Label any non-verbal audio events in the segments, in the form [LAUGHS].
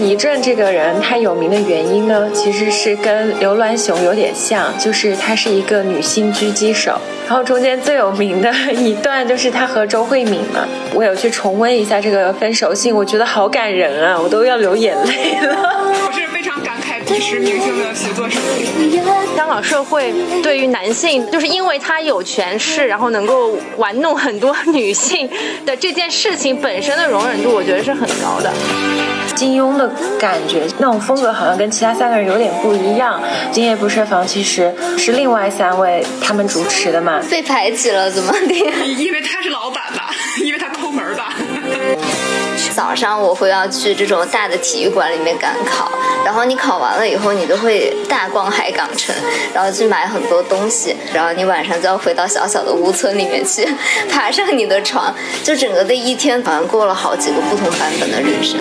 倪震这个人他有名的原因呢，其实是跟刘銮雄有点像，就是他是一个女性狙击手。然后中间最有名的一段就是他和周慧敏嘛，我有去重温一下这个分手信，我觉得好感人啊，我都要流眼泪了。我是非常感慨彼时明星的写作实力。香港社会对于男性，就是因为他有权势，然后能够玩弄很多女性的这件事情本身的容忍度，我觉得是很高的。金庸的感觉，那种风格好像跟其他三个人有点不一样。今夜不设防其实是另外三位他们主持的嘛，被排挤了怎么的？因为他是老板吧。早上我会要去这种大的体育馆里面赶考，然后你考完了以后，你都会大逛海港城，然后去买很多东西，然后你晚上就要回到小小的屋村里面去，爬上你的床，就整个的一天好像过了好几个不同版本的人生。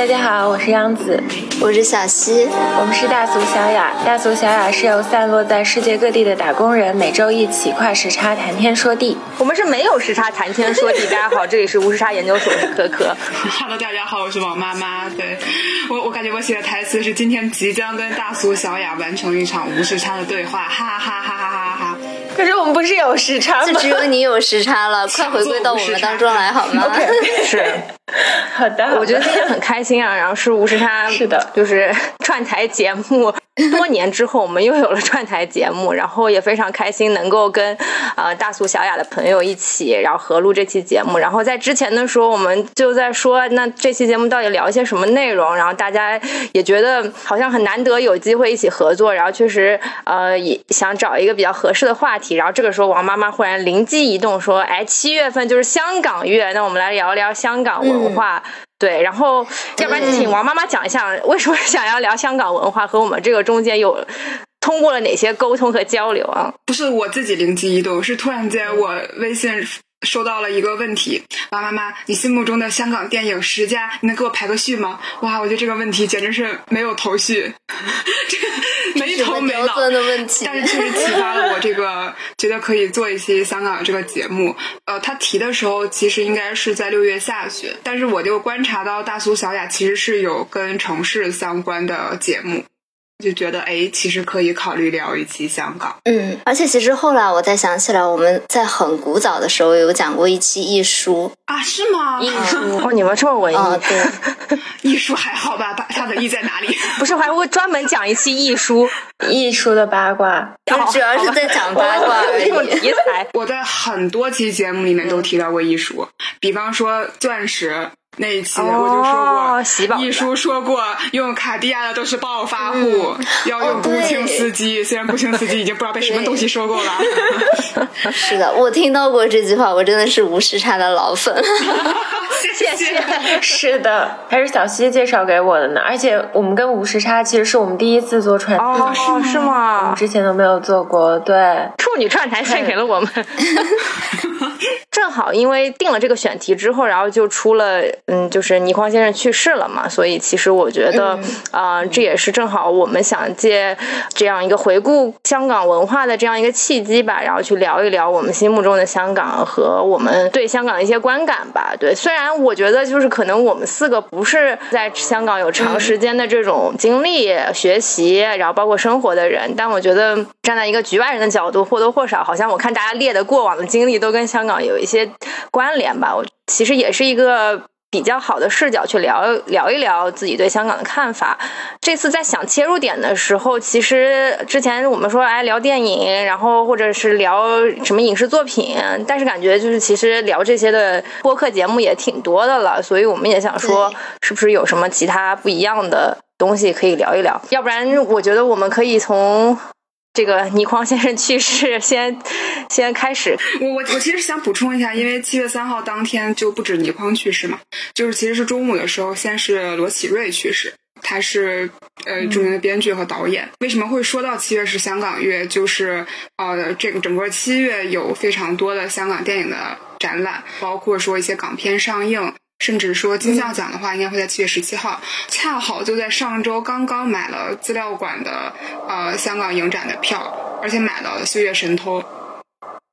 大家好，我是央子，我是小溪，我们是大俗小雅。大俗小雅是由散落在世界各地的打工人每周一起跨时差谈天说地。我们是没有时差谈天说地。大家好，这里是无时差研究所，可可。[LAUGHS] Hello，大家好，我是王妈妈。对我，我感觉我写的台词是今天即将跟大俗小雅完成一场无时差的对话，哈哈哈哈哈哈。可是我们不是有时差吗？就只有你有时差了，[LAUGHS] 快回归到我们当中来好吗？[LAUGHS] 是，[LAUGHS] 好的。我觉得今天很开心啊，然后是无时差，是的，就是串台节目。[LAUGHS] 多年之后，我们又有了串台节目，然后也非常开心能够跟呃大俗小雅的朋友一起，然后合录这期节目。然后在之前的时候，我们就在说，那这期节目到底聊一些什么内容？然后大家也觉得好像很难得有机会一起合作，然后确实呃也想找一个比较合适的话题。然后这个时候，王妈妈忽然灵机一动说：“哎，七月份就是香港月，那我们来聊一聊香港文化。”对，然后要不然请王妈妈讲一下，为什么想要聊香港文化和我们这个中间有通过了哪些沟通和交流啊？不是我自己灵机一动，是突然间我微信收到了一个问题：王妈妈，你心目中的香港电影十佳，你能给我排个序吗？哇，我觉得这个问题简直是没有头绪，[LAUGHS] 这个没头没脑的问题，但是确实启发了我这个觉得可以做一期香港这个节目。呃，他提的时候其实应该是在六月下旬，但是我就观察到大苏小雅其实是有跟城市相关的节目。就觉得哎，其实可以考虑聊一期香港。嗯，而且其实后来我再想起来，我们在很古早的时候有讲过一期艺术啊，是吗？艺术 [LAUGHS] 哦，你们这么文艺？对，[LAUGHS] 艺术还好吧？它的意在哪里？[LAUGHS] 不是，还会专门讲一期艺术，艺术的八卦，主要是在讲八卦这种。题材，我在很多期节目里面都提到过艺术，比方说钻石。那一期我就说过，一书说过用卡地亚的都是暴发户，要用步青司机。虽然步青司机已经不知道被什么东西收购了。[LAUGHS] 是的，我听到过这句话，我真的是无时差的老粉。[LAUGHS] 谢谢。是的，还是小溪介绍给我的呢。而且我们跟无时差其实是我们第一次做串台，哦，是吗？我们之前都没有做过。对，处女串台献给了我们。[LAUGHS] 正好因为定了这个选题之后，然后就出了，嗯，就是倪匡先生去世了嘛，所以其实我觉得，啊，这也是正好我们想借这样一个回顾香港文化的这样一个契机吧，然后去聊一聊我们心目中的香港和我们对香港的一些观感吧。对，虽然我觉得就是可能我们四个不是在香港有长时间的这种经历、学习，然后包括生活的人，但我觉得站在一个局外人的角度，或多或少，好像我看大家列的过往的经历都跟香港有一些关联吧。我其实也是一个。比较好的视角去聊聊一聊自己对香港的看法。这次在想切入点的时候，其实之前我们说哎聊电影，然后或者是聊什么影视作品，但是感觉就是其实聊这些的播客节目也挺多的了，所以我们也想说，是不是有什么其他不一样的东西可以聊一聊？要不然我觉得我们可以从。这个倪匡先生去世，先先开始。我我我其实想补充一下，因为七月三号当天就不止倪匡去世嘛，就是其实是中午的时候，先是罗启瑞去世，他是呃著名的编剧和导演。为什么会说到七月是香港月？就是呃这个整个七月有非常多的香港电影的展览，包括说一些港片上映。甚至说金像奖的话，应该会在七月十七号，恰好就在上周刚刚买了资料馆的呃香港影展的票，而且买了《岁月神偷》。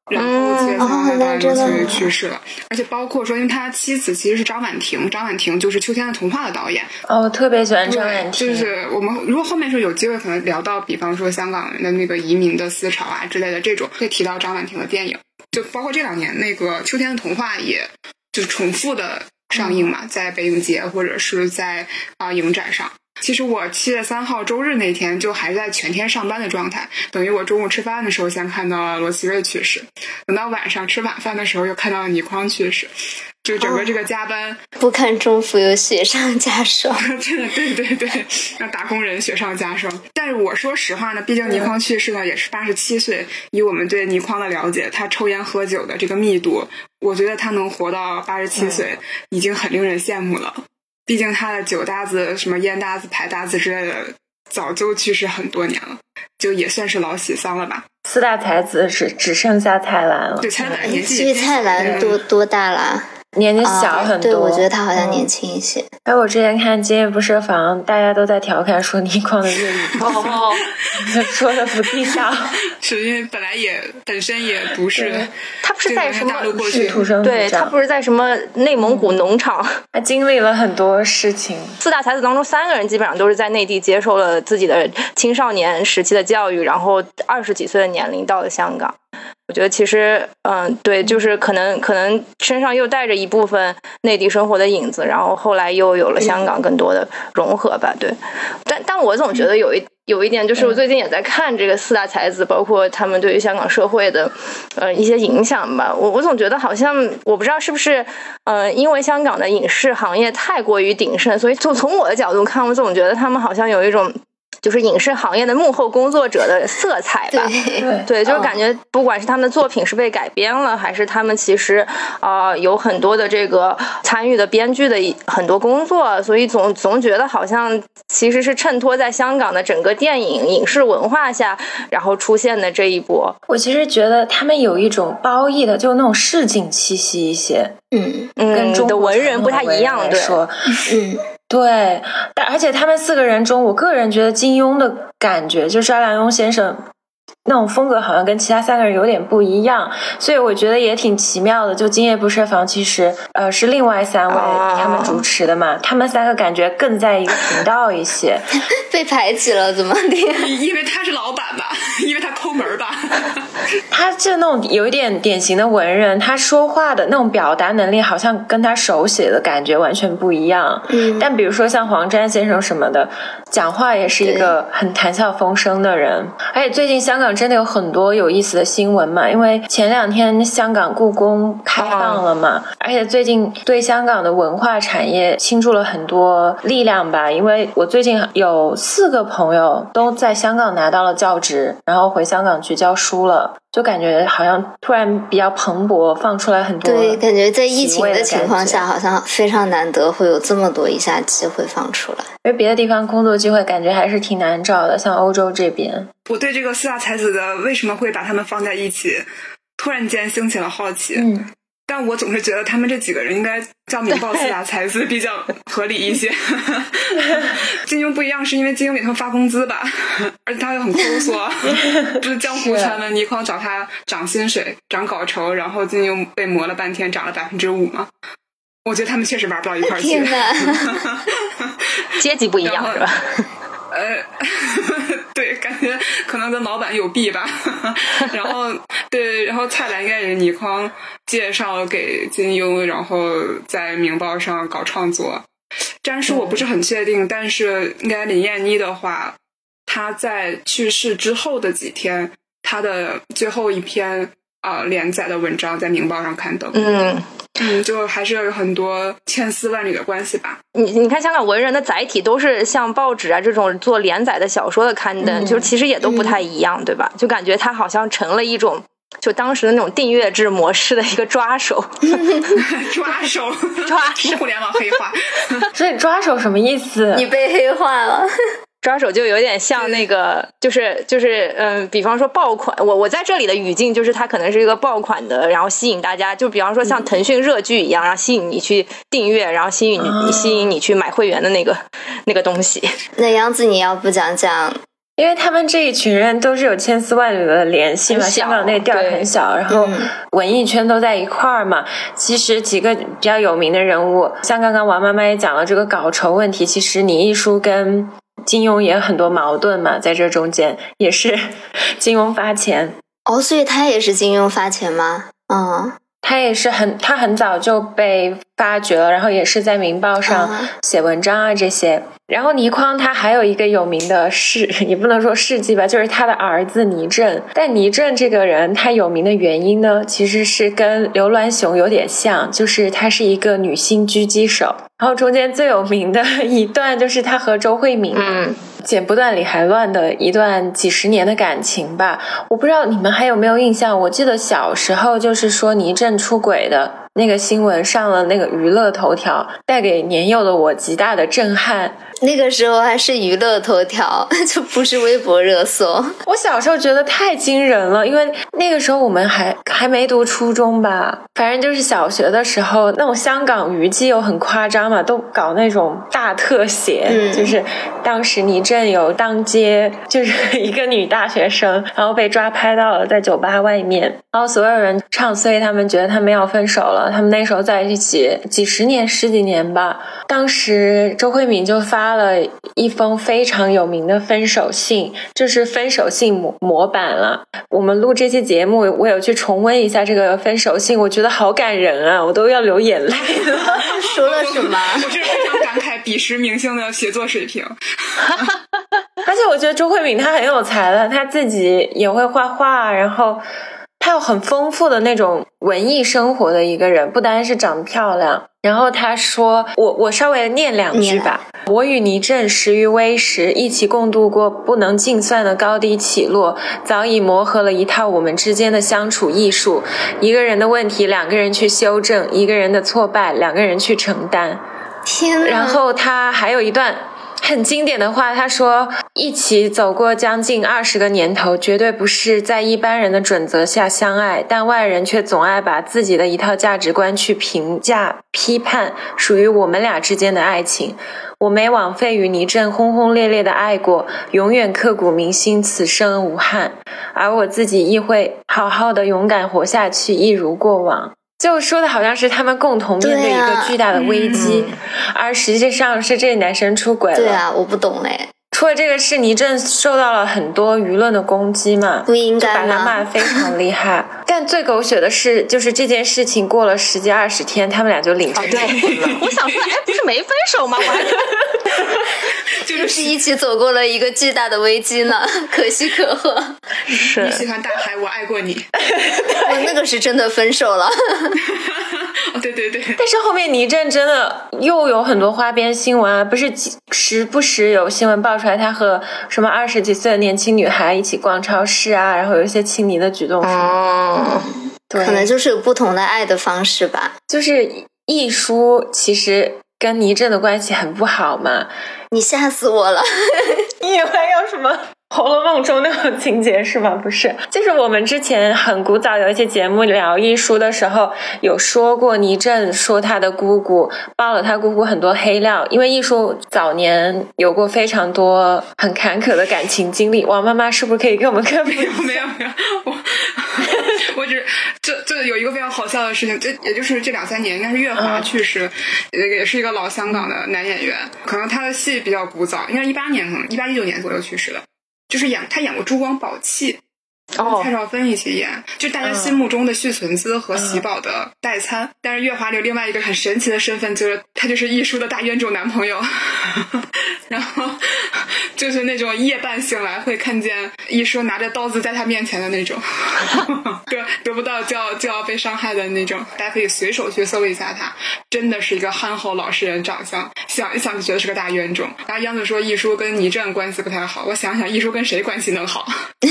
然后七月三号他就去世了。而且包括说，因为他妻子其实是张婉婷，张婉婷就是《秋天的童话》的导演。哦，我特别喜欢张婉婷。就是我们如果后面是有机会可能聊到，比方说香港人的那个移民的思潮啊之类的这种，会提到张婉婷的电影。就包括这两年那个《秋天的童话》，也就是重复的上映嘛，在北影节或者是在啊影展上。其实我七月三号周日那天就还在全天上班的状态，等于我中午吃饭的时候先看到了罗奇瑞去世，等到晚上吃晚饭的时候又看到了倪匡去世，就整个这个加班不堪重负又雪上加霜，[LAUGHS] 真的对对对，让打工人雪上加霜。但是我说实话呢，毕竟倪匡去世呢也是八十七岁，以我们对倪匡的了解，他抽烟喝酒的这个密度，我觉得他能活到八十七岁已经很令人羡慕了。毕竟他的酒搭子、什么烟搭子、牌搭子之类的，早就去世很多年了，就也算是老喜丧了吧。四大才子只只剩下蔡澜了。对，蔡澜年纪。蔡澜多多大了？年纪小很多，对我觉得他好像年轻一些。哎，我之前看《今夜不设防》，大家都在调侃说倪匡的粤语 [LAUGHS] [LAUGHS] 说的不地道，是因为本来也本身也不是，他不是在什么土生对他不是在什么内蒙古农场，他经历了很多事情。四大才子当中，三个人基本上都是在内地接受了自己的青少年时期的教育，然后二十几岁的年龄到了香港。我觉得其实，嗯，对，就是可能可能身上又带着一部分内地生活的影子，然后后来又有了香港更多的融合吧。对，但但我总觉得有一有一点，就是我最近也在看这个四大才子，包括他们对于香港社会的呃一些影响吧。我我总觉得好像我不知道是不是，呃，因为香港的影视行业太过于鼎盛，所以就从我的角度看，我总觉得他们好像有一种。就是影视行业的幕后工作者的色彩吧，对，就是感觉不管是他们的作品是被改编了，还是他们其实啊有很多的这个参与的编剧的很多工作，所以总总觉得好像其实是衬托在香港的整个电影影视文化下，然后出现的这一波。我其实觉得他们有一种褒义的，就那种市井气息一些，嗯。嗯，跟中的文人不太一样，对，嗯。对，但而且他们四个人中，我个人觉得金庸的感觉，就是阿良庸先生。那种风格好像跟其他三个人有点不一样，所以我觉得也挺奇妙的。就《今夜不设防》，其实呃是另外三位他们主持的嘛，他们三个感觉更在一个频道一些。[LAUGHS] 被排挤了怎么的？[LAUGHS] 因为他是老板吧，因为他抠门吧。[LAUGHS] 他就那种有一点典型的文人，他说话的那种表达能力好像跟他手写的感觉完全不一样。嗯。但比如说像黄沾先生什么的，讲话也是一个很谈笑风生的人，而且最近香港。真的有很多有意思的新闻嘛？因为前两天香港故宫开放了嘛，而且最近对香港的文化产业倾注了很多力量吧。因为我最近有四个朋友都在香港拿到了教职，然后回香港去教书了，就感觉好像突然比较蓬勃，放出来很多。对，感觉在疫情的情况下，好像非常难得会有这么多一下机会放出来。因为别的地方工作机会感觉还是挺难找的，像欧洲这边。我对这个四大才子的为什么会把他们放在一起，突然间兴起了好奇。嗯，但我总是觉得他们这几个人应该叫名报四大才子比较合理一些。[LAUGHS] 金庸不一样，是因为金庸给他们发工资吧，[LAUGHS] 而且他又很抠缩，[LAUGHS] 不是江湖传闻倪匡找他涨薪水、涨稿酬，然后金庸被磨了半天涨了百分之五嘛？我觉得他们确实玩不到一块儿去。[LAUGHS] 阶级不一样是吧？呃，对，感觉可能跟老板有弊吧。然后，对，然后蔡澜应该也是倪匡介绍给金庸，然后在《明报》上搞创作。詹叔我不是很确定，但是应该林燕妮的话，她在去世之后的几天，她的最后一篇啊连载的文章在《明报》上刊登。嗯。嗯，就还是有很多千丝万缕的关系吧。你你看，香港文人的载体都是像报纸啊这种做连载的小说的刊登，就其实也都不太一样，对吧？就感觉它好像成了一种，就当时的那种订阅制模式的一个抓手，[LAUGHS] 抓手，抓手，互联网黑化。[LAUGHS] 所以抓手什么意思？你被黑化了。抓手就有点像那个，就是就是嗯，比方说爆款，我我在这里的语境就是它可能是一个爆款的，然后吸引大家，就比方说像腾讯热剧一样，然后吸引你去订阅，然后吸引你吸引你去买会员的那个那个东西。那杨子，你要不讲讲因为他们这一群人都是有千丝万缕的联系嘛，香港那地儿很小，然后文艺圈都在一块儿嘛。其实几个比较有名的人物，像刚刚王妈妈也讲了这个稿酬问题，其实倪艺书跟金庸也有很多矛盾嘛，在这中间也是 [LAUGHS] 金庸发钱哦，所以他也是金庸发钱吗？嗯。他也是很，他很早就被发掘了，然后也是在《明报》上写文章啊这些。然后倪匡他还有一个有名的事，[LAUGHS] 也不能说事迹吧，就是他的儿子倪震。但倪震这个人他有名的原因呢，其实是跟刘銮雄有点像，就是他是一个女性狙击手。然后中间最有名的一段就是他和周慧敏。嗯剪不断理还乱的一段几十年的感情吧，我不知道你们还有没有印象？我记得小时候就是说倪震出轨的那个新闻上了那个娱乐头条，带给年幼的我极大的震撼。那个时候还是娱乐头条，[LAUGHS] 就不是微博热搜。我小时候觉得太惊人了，因为那个时候我们还还没读初中吧，反正就是小学的时候，那种香港娱记又很夸张嘛，都搞那种大特写，就是当时倪震有当街，就是 [LAUGHS] 一个女大学生，然后被抓拍到了在酒吧外面，然后所有人唱衰他们，觉得他们要分手了。他们那时候在一起几十年、十几年吧，当时周慧敏就发。发了一封非常有名的分手信，就是分手信模模板了。我们录这期节目，我有去重温一下这个分手信，我觉得好感人啊，我都要流眼泪了。[LAUGHS] 说了什么？我是非常感慨彼时明星的写作水平。[LAUGHS] 而且我觉得周慧敏她很有才的，她自己也会画画，然后。他有很丰富的那种文艺生活的一个人，不单是长得漂亮。然后他说：“我我稍微念两句吧。我与倪震十余微时，一起共度过不能计算的高低起落，早已磨合了一套我们之间的相处艺术。一个人的问题，两个人去修正；一个人的挫败，两个人去承担。天然后他还有一段。”很经典的话，他说：“一起走过将近二十个年头，绝对不是在一般人的准则下相爱，但外人却总爱把自己的一套价值观去评价、批判属于我们俩之间的爱情。我没枉费与倪震轰轰烈烈的爱过，永远刻骨铭心，此生无憾。而我自己亦会好好的勇敢活下去，一如过往。”就说的好像是他们共同面对一个巨大的危机，而实际上是这男生出轨了。对啊，我不懂嘞。除了这个事，倪震受到了很多舆论的攻击嘛，不应该把他骂的非常厉害。[LAUGHS] 但最狗血的是，就是这件事情过了十几二十天，他们俩就领证结婚了。[LAUGHS] 我想说，哎，不是没分手吗？我还就是一起走过了一个巨大的危机呢，[LAUGHS] 可喜可贺。是你喜欢大海，我爱过你。[LAUGHS] 我那个是真的分手了。对对对。但是后面倪震真的又有很多花边新闻啊，不是时不时有新闻爆出来，他和什么二十几岁的年轻女孩一起逛超市啊，然后有一些亲昵的举动。哦，对，可能就是有不同的爱的方式吧。就是易舒其实跟倪震的关系很不好嘛。[LAUGHS] 你吓死我了！[LAUGHS] 你以为有什么？《红楼梦》中那种情节是吗？不是，就是我们之前很古早有一些节目聊艺术的时候，有说过倪震说他的姑姑爆了他姑姑很多黑料，因为艺术早年有过非常多很坎坷的感情经历。王妈妈是不是可以给我们科普？[LAUGHS] 没有没有没有，我我只这这有一个非常好笑的事情，这也就是这两三年，应该是月华去世，也也是一个老香港的男演员，可能他的戏比较古早，应该一八年可能一八一九年左右去世的。就是演他演过《珠光宝气》，跟蔡少芬一起演，就大家心目中的续存姿和喜宝的代餐。但是月华里另外一个很神奇的身份，就是他就是艺叔的大冤种男朋友。[LAUGHS] 然后就是那种夜半醒来会看见艺叔拿着刀子在他面前的那种，[LAUGHS] 得得不到就要就要被伤害的那种。大家可以随手去搜一下他，真的是一个憨厚老实人长相，想一想就觉得是个大冤种。然后杨子说艺叔跟倪震关系不太好，我想想艺叔跟谁关系能好？[LAUGHS]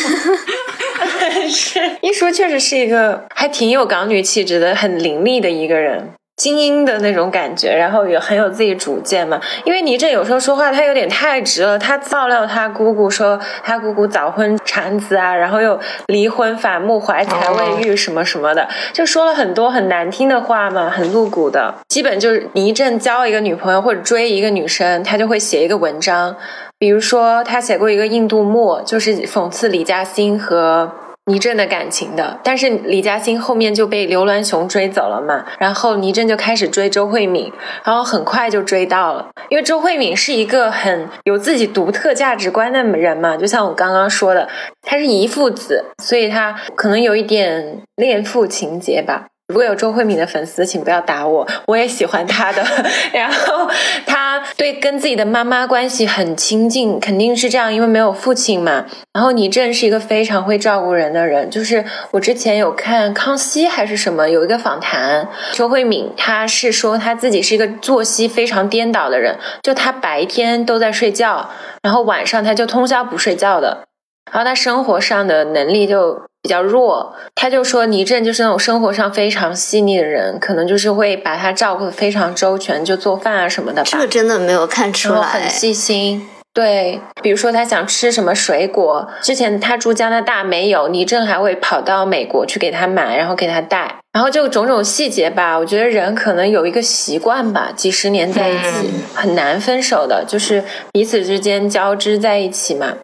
是艺术确实是一个还挺有港女气质的，很伶俐的一个人。精英的那种感觉，然后也很有自己主见嘛。因为倪震有时候说话他有点太直了，他爆料他姑姑说他姑姑早婚产子啊，然后又离婚反目怀才未育什么什么的，就说了很多很难听的话嘛，很露骨的。基本就是倪震交一个女朋友或者追一个女生，他就会写一个文章比如说，他写过一个《印度墨》，就是讽刺李嘉欣和倪震的感情的。但是李嘉欣后面就被刘銮雄追走了嘛，然后倪震就开始追周慧敏，然后很快就追到了。因为周慧敏是一个很有自己独特价值观的人嘛，就像我刚刚说的，他是遗父子，所以他可能有一点恋父情节吧。如果有周慧敏的粉丝，请不要打我，我也喜欢她的。[LAUGHS] 然后她对跟自己的妈妈关系很亲近，肯定是这样，因为没有父亲嘛。然后倪震是一个非常会照顾人的人，就是我之前有看康熙还是什么有一个访谈，周慧敏她是说她自己是一个作息非常颠倒的人，就她白天都在睡觉，然后晚上她就通宵不睡觉的，然后她生活上的能力就。比较弱，他就说倪震就是那种生活上非常细腻的人，可能就是会把他照顾的非常周全，就做饭啊什么的吧。这个真的没有看出来，很细心。对，比如说他想吃什么水果，之前他住加拿大没有，倪震还会跑到美国去给他买，然后给他带，然后就种种细节吧。我觉得人可能有一个习惯吧，几十年在一起很难分手的，就是彼此之间交织在一起嘛。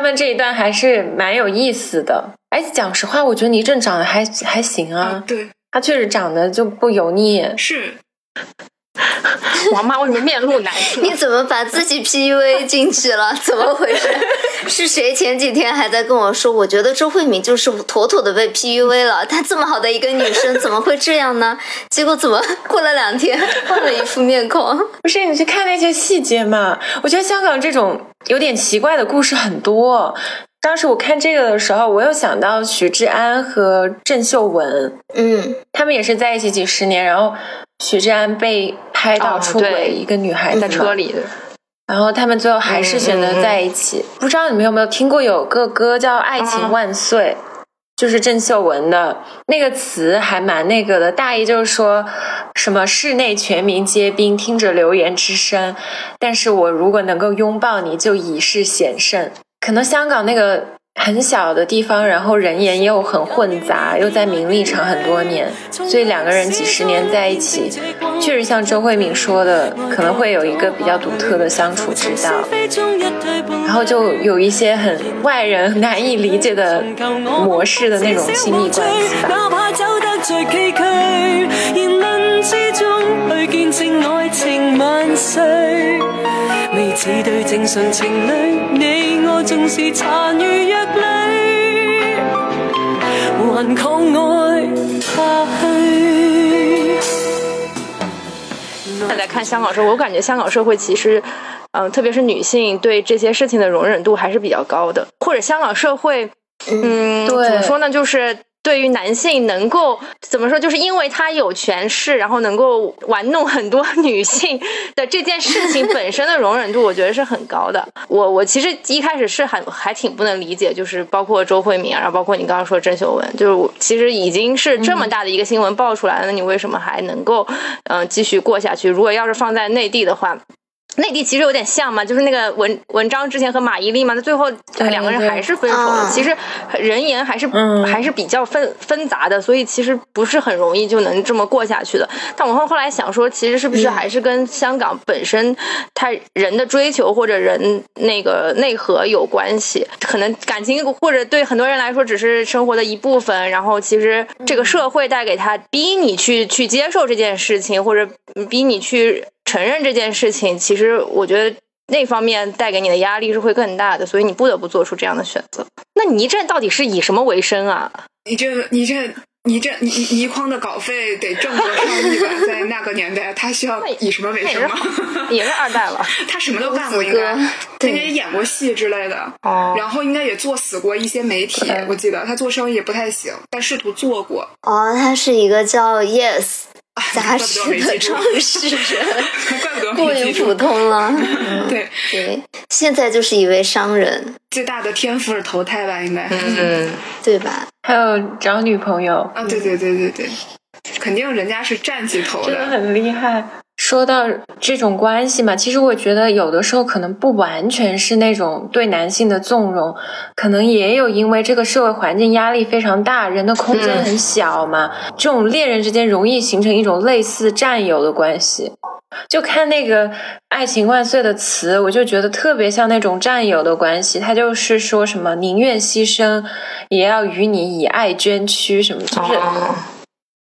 他们这一段还是蛮有意思的。哎，讲实话，我觉得倪震长得还还行啊。对，他确实长得就不油腻。是。[LAUGHS] 王妈为什么面露难色？你怎么把自己 PUA 进去了？[LAUGHS] 怎么回事？是谁前几天还在跟我说？我觉得周慧敏就是妥妥的被 PUA 了。她这么好的一个女生，怎么会这样呢？结果怎么过了两天换了一副面孔？[LAUGHS] 不是你去看那些细节嘛？我觉得香港这种有点奇怪的故事很多。当时我看这个的时候，我又想到许志安和郑秀文，嗯，他们也是在一起几十年，然后许志安被拍到出轨一个女孩子在车里的，然后他们最后还是选择在一起。不知道你们有没有听过有个歌叫《爱情万岁》，就是郑秀文的那个词还蛮那个的，大意就是说什么室内全民皆兵，听着流言之声，但是我如果能够拥抱你，就已是险胜。可能香港那个很小的地方，然后人言又很混杂，又在名利场很多年，所以两个人几十年在一起，确实像周慧敏说的，可能会有一个比较独特的相处之道，然后就有一些很外人难以理解的模式的那种亲密关系吧。未似对正常情侣，你我纵是残余弱女，还抗爱下去。现在看香港社会，我感觉香港社会其实，嗯，特别是女性对这些事情的容忍度还是比较高的，或者香港社会，嗯，怎么说呢，就是。对于男性能够怎么说，就是因为他有权势，然后能够玩弄很多 [LAUGHS] 女性的这件事情本身的容忍度，我觉得是很高的。我我其实一开始是很还挺不能理解，就是包括周慧敏，然后包括你刚刚说郑秀文，就是其实已经是这么大的一个新闻爆出来了，那你为什么还能够嗯继续过下去？如果要是放在内地的话。内地其实有点像嘛，就是那个文文章之前和马伊琍嘛，那最后两个人还是分手了。其实人言还是还是比较纷纷杂的，所以其实不是很容易就能这么过下去的。但我后后来想说，其实是不是还是跟香港本身他人的追求或者人那个内核有关系？可能感情或者对很多人来说只是生活的一部分，然后其实这个社会带给他逼你去去接受这件事情，或者逼你去。承认这件事情，其实我觉得那方面带给你的压力是会更大的，所以你不得不做出这样的选择。那倪震到底是以什么为生啊？倪震，倪震，倪震，倪倪匡的稿费得挣多少亿吧？[LAUGHS] 在那个年代，他需要以什么为生吗？也是二代了，[LAUGHS] 他什么都干过，应该，应该也演过戏之类的。哦，然后应该也做死过一些媒体，我记得他做生意也不太行，但试图做过。哦，他是一个叫 Yes。[LAUGHS] 杂食的创始人，[LAUGHS] 过于普通了。[LAUGHS] 对对，现在就是一位商人，最大的天赋是投胎吧？应该，嗯，对吧？还有找女朋友啊？对对对对对，肯定人家是站起头的，很厉害。说到这种关系嘛，其实我觉得有的时候可能不完全是那种对男性的纵容，可能也有因为这个社会环境压力非常大，人的空间很小嘛，这种恋人之间容易形成一种类似占有的关系。就看那个《爱情万岁》的词，我就觉得特别像那种战友的关系。他就是说什么宁愿牺牲，也要与你以爱捐躯，什么就是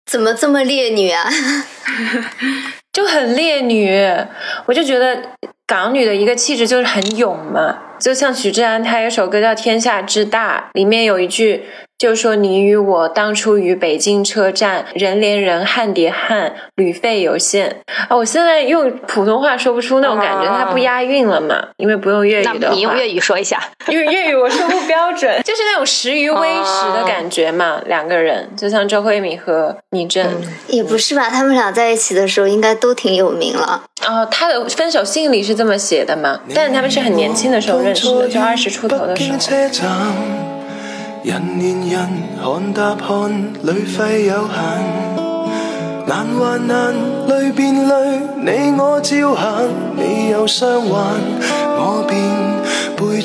怎么这么烈女啊？[LAUGHS] 就很烈女。我就觉得港女的一个气质就是很勇嘛，就像许志安，他有首歌叫《天下之大》，里面有一句。就说你与我当初于北京车站，人连人，汉叠汉，旅费有限啊！我现在用普通话说不出那种感觉，它不押韵了嘛？因为不用粤语的你用粤语说一下，因为粤语我说不标准，[LAUGHS] 就是那种食于微时的感觉嘛。两个人就像周慧敏和倪震，也不是吧？他们俩在一起的时候应该都挺有名了。哦，他的分手信里是这么写的嘛？但是他们是很年轻的时候认识的，就二十出头的时候。人年人看答看旅费有限，难还难，泪变泪，你我照行，你有伤患，我便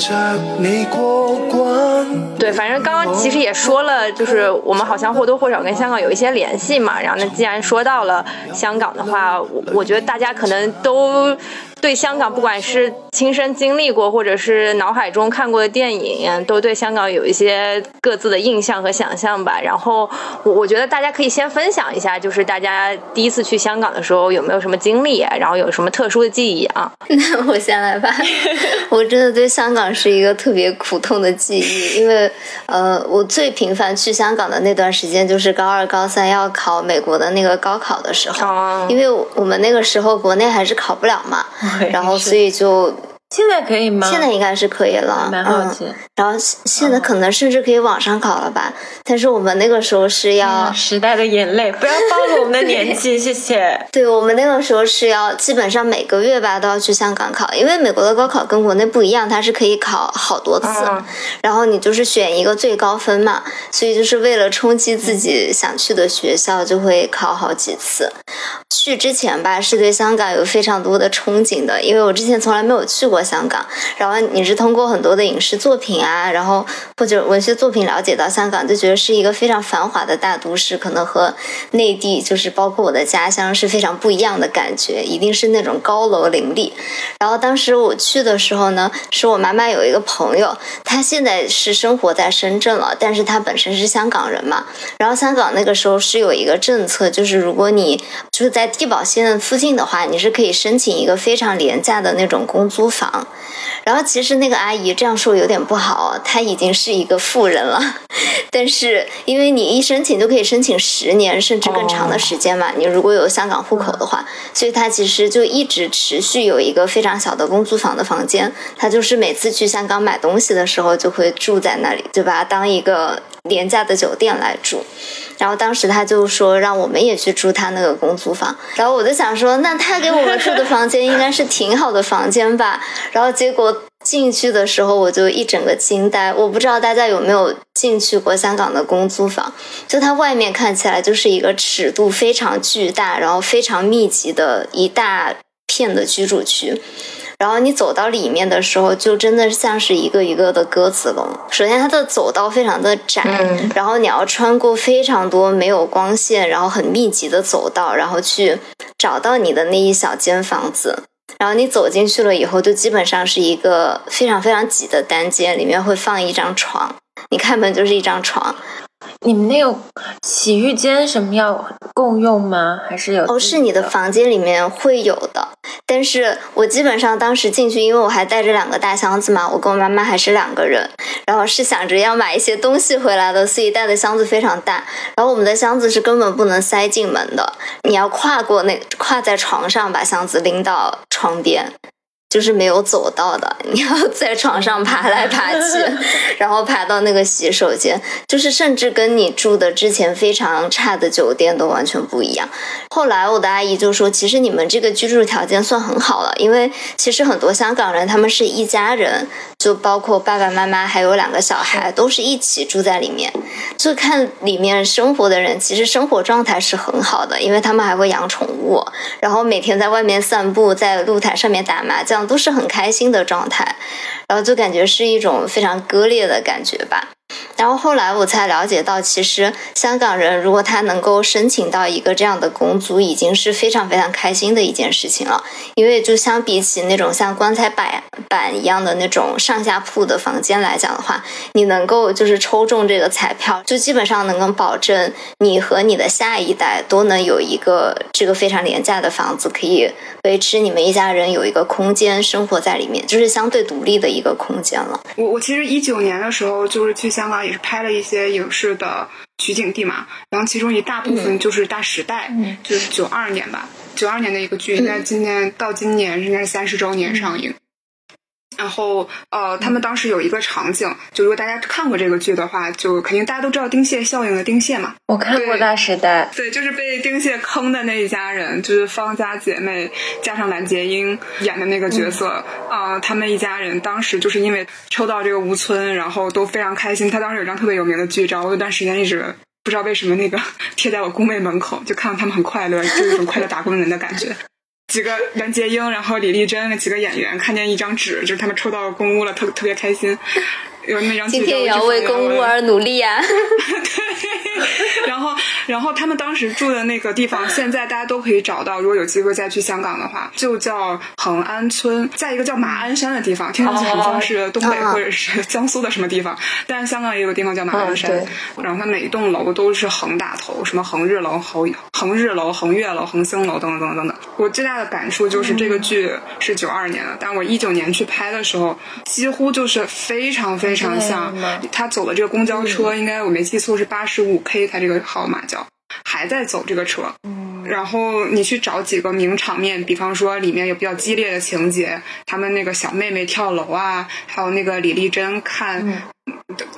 着你过关。对，反正刚刚其实也说了，就是我们好像或多或少跟香港有一些联系嘛。然后那，既然说到了香港的话，我我觉得大家可能都。对香港，不管是亲身经历过，或者是脑海中看过的电影，都对香港有一些各自的印象和想象吧。然后，我我觉得大家可以先分享一下，就是大家第一次去香港的时候有没有什么经历，然后有什么特殊的记忆啊？[LAUGHS] 那我先来吧。[LAUGHS] 我真的对香港是一个特别苦痛的记忆，因为呃，我最频繁去香港的那段时间就是高二、高三要考美国的那个高考的时候，因为我们那个时候国内还是考不了嘛。然后，所以就。现在可以吗？现在应该是可以了，蛮好奇。然后现在可能甚至可以网上考了吧？但是我们那个时候是要时代的眼泪，不要暴露我们的年纪，[LAUGHS] 谢谢。对我们那个时候是要基本上每个月吧都要去香港考，因为美国的高考跟国内不一样，它是可以考好多次，然后你就是选一个最高分嘛，所以就是为了冲击自己想去的学校，就会考好几次。去之前吧，是对香港有非常多的憧憬的，因为我之前从来没有去过。香港，然后你是通过很多的影视作品啊，然后或者文学作品了解到香港，就觉得是一个非常繁华的大都市，可能和内地就是包括我的家乡是非常不一样的感觉，一定是那种高楼林立。然后当时我去的时候呢，是我妈妈有一个朋友，他现在是生活在深圳了，但是他本身是香港人嘛。然后香港那个时候是有一个政策，就是如果你就是在地保线附近的话，你是可以申请一个非常廉价的那种公租房。然后其实那个阿姨这样说有点不好，她已经是一个富人了，[LAUGHS] 但是因为你一申请就可以申请十年甚至更长的时间嘛，你如果有香港户口的话，所以她其实就一直持续有一个非常小的公租房的房间，她就是每次去香港买东西的时候就会住在那里，就把它当一个廉价的酒店来住。然后当时他就说让我们也去住他那个公租房，然后我就想说，那他给我们住的房间应该是挺好的房间吧？然后结果进去的时候我就一整个惊呆，我不知道大家有没有进去过香港的公租房，就它外面看起来就是一个尺度非常巨大，然后非常密集的一大片的居住区。然后你走到里面的时候，就真的像是一个一个的鸽子笼。首先，它的走道非常的窄，然后你要穿过非常多没有光线，然后很密集的走道，然后去找到你的那一小间房子。然后你走进去了以后，就基本上是一个非常非常挤的单间，里面会放一张床，你开门就是一张床。你们那个洗浴间什么要共用吗？还是有？哦，是你的房间里面会有的，但是我基本上当时进去，因为我还带着两个大箱子嘛，我跟我妈妈还是两个人，然后是想着要买一些东西回来的，所以带的箱子非常大。然后我们的箱子是根本不能塞进门的，你要跨过那跨在床上，把箱子拎到床边。就是没有走到的，你要在床上爬来爬去，[LAUGHS] 然后爬到那个洗手间，就是甚至跟你住的之前非常差的酒店都完全不一样。后来我的阿姨就说：“其实你们这个居住条件算很好了，因为其实很多香港人他们是一家人，就包括爸爸妈妈还有两个小孩都是一起住在里面。就看里面生活的人，其实生活状态是很好的，因为他们还会养宠物，然后每天在外面散步，在露台上面打麻将。”都是很开心的状态，然后就感觉是一种非常割裂的感觉吧。然后后来我才了解到，其实香港人如果他能够申请到一个这样的公租，已经是非常非常开心的一件事情了。因为就相比起那种像棺材板板一样的那种上下铺的房间来讲的话，你能够就是抽中这个彩票，就基本上能够保证你和你的下一代都能有一个这个非常廉价的房子，可以维持你们一家人有一个空间生活在里面，就是相对独立的一个空间了。我我其实一九年的时候就是去香港，也是拍了一些影视的取景地嘛，然后其中一大部分就是《大时代》，就是九二年吧，九二年的一个剧，应该今年到今年应该是三十周年上映。然后，呃，他们当时有一个场景，就如果大家看过这个剧的话，就肯定大家都知道丁蟹效应的丁蟹嘛。我看过《大时代》，对，就是被丁蟹坑的那一家人，就是方家姐妹加上蓝洁瑛演的那个角色啊，他们一家人当时就是因为抽到这个吴村，然后都非常开心。他当时有张特别有名的剧照，我有段时间一直不知道为什么那个 [LAUGHS] 贴在我工位门口，就看到他们很快乐，就一种快乐打工人的感觉。几个袁洁英，然后李丽珍那几个演员看见一张纸，就是他们抽到公屋了，特特别开心。有那张今天也要为公屋而努力啊！对，[LAUGHS] [LAUGHS] 然后，然后他们当时住的那个地方，现在大家都可以找到。如果有机会再去香港的话，就叫恒安村，在一个叫马鞍山的地方，听上去很像是东北或者是江苏的什么地方。但是香港也有个地方叫马鞍山，然后它每一栋楼都是恒大头，什么恒日楼、恒恒日楼、恒月楼、恒星楼等等等等等。我最大的感触就是这个剧是九二年的，但我一九年去拍的时候，几乎就是非常非常像他走的这个公交车，应该我没记错是八十五 K，他这个号码叫还在走这个车。然后你去找几个名场面，比方说里面有比较激烈的情节，他们那个小妹妹跳楼啊，还有那个李丽珍看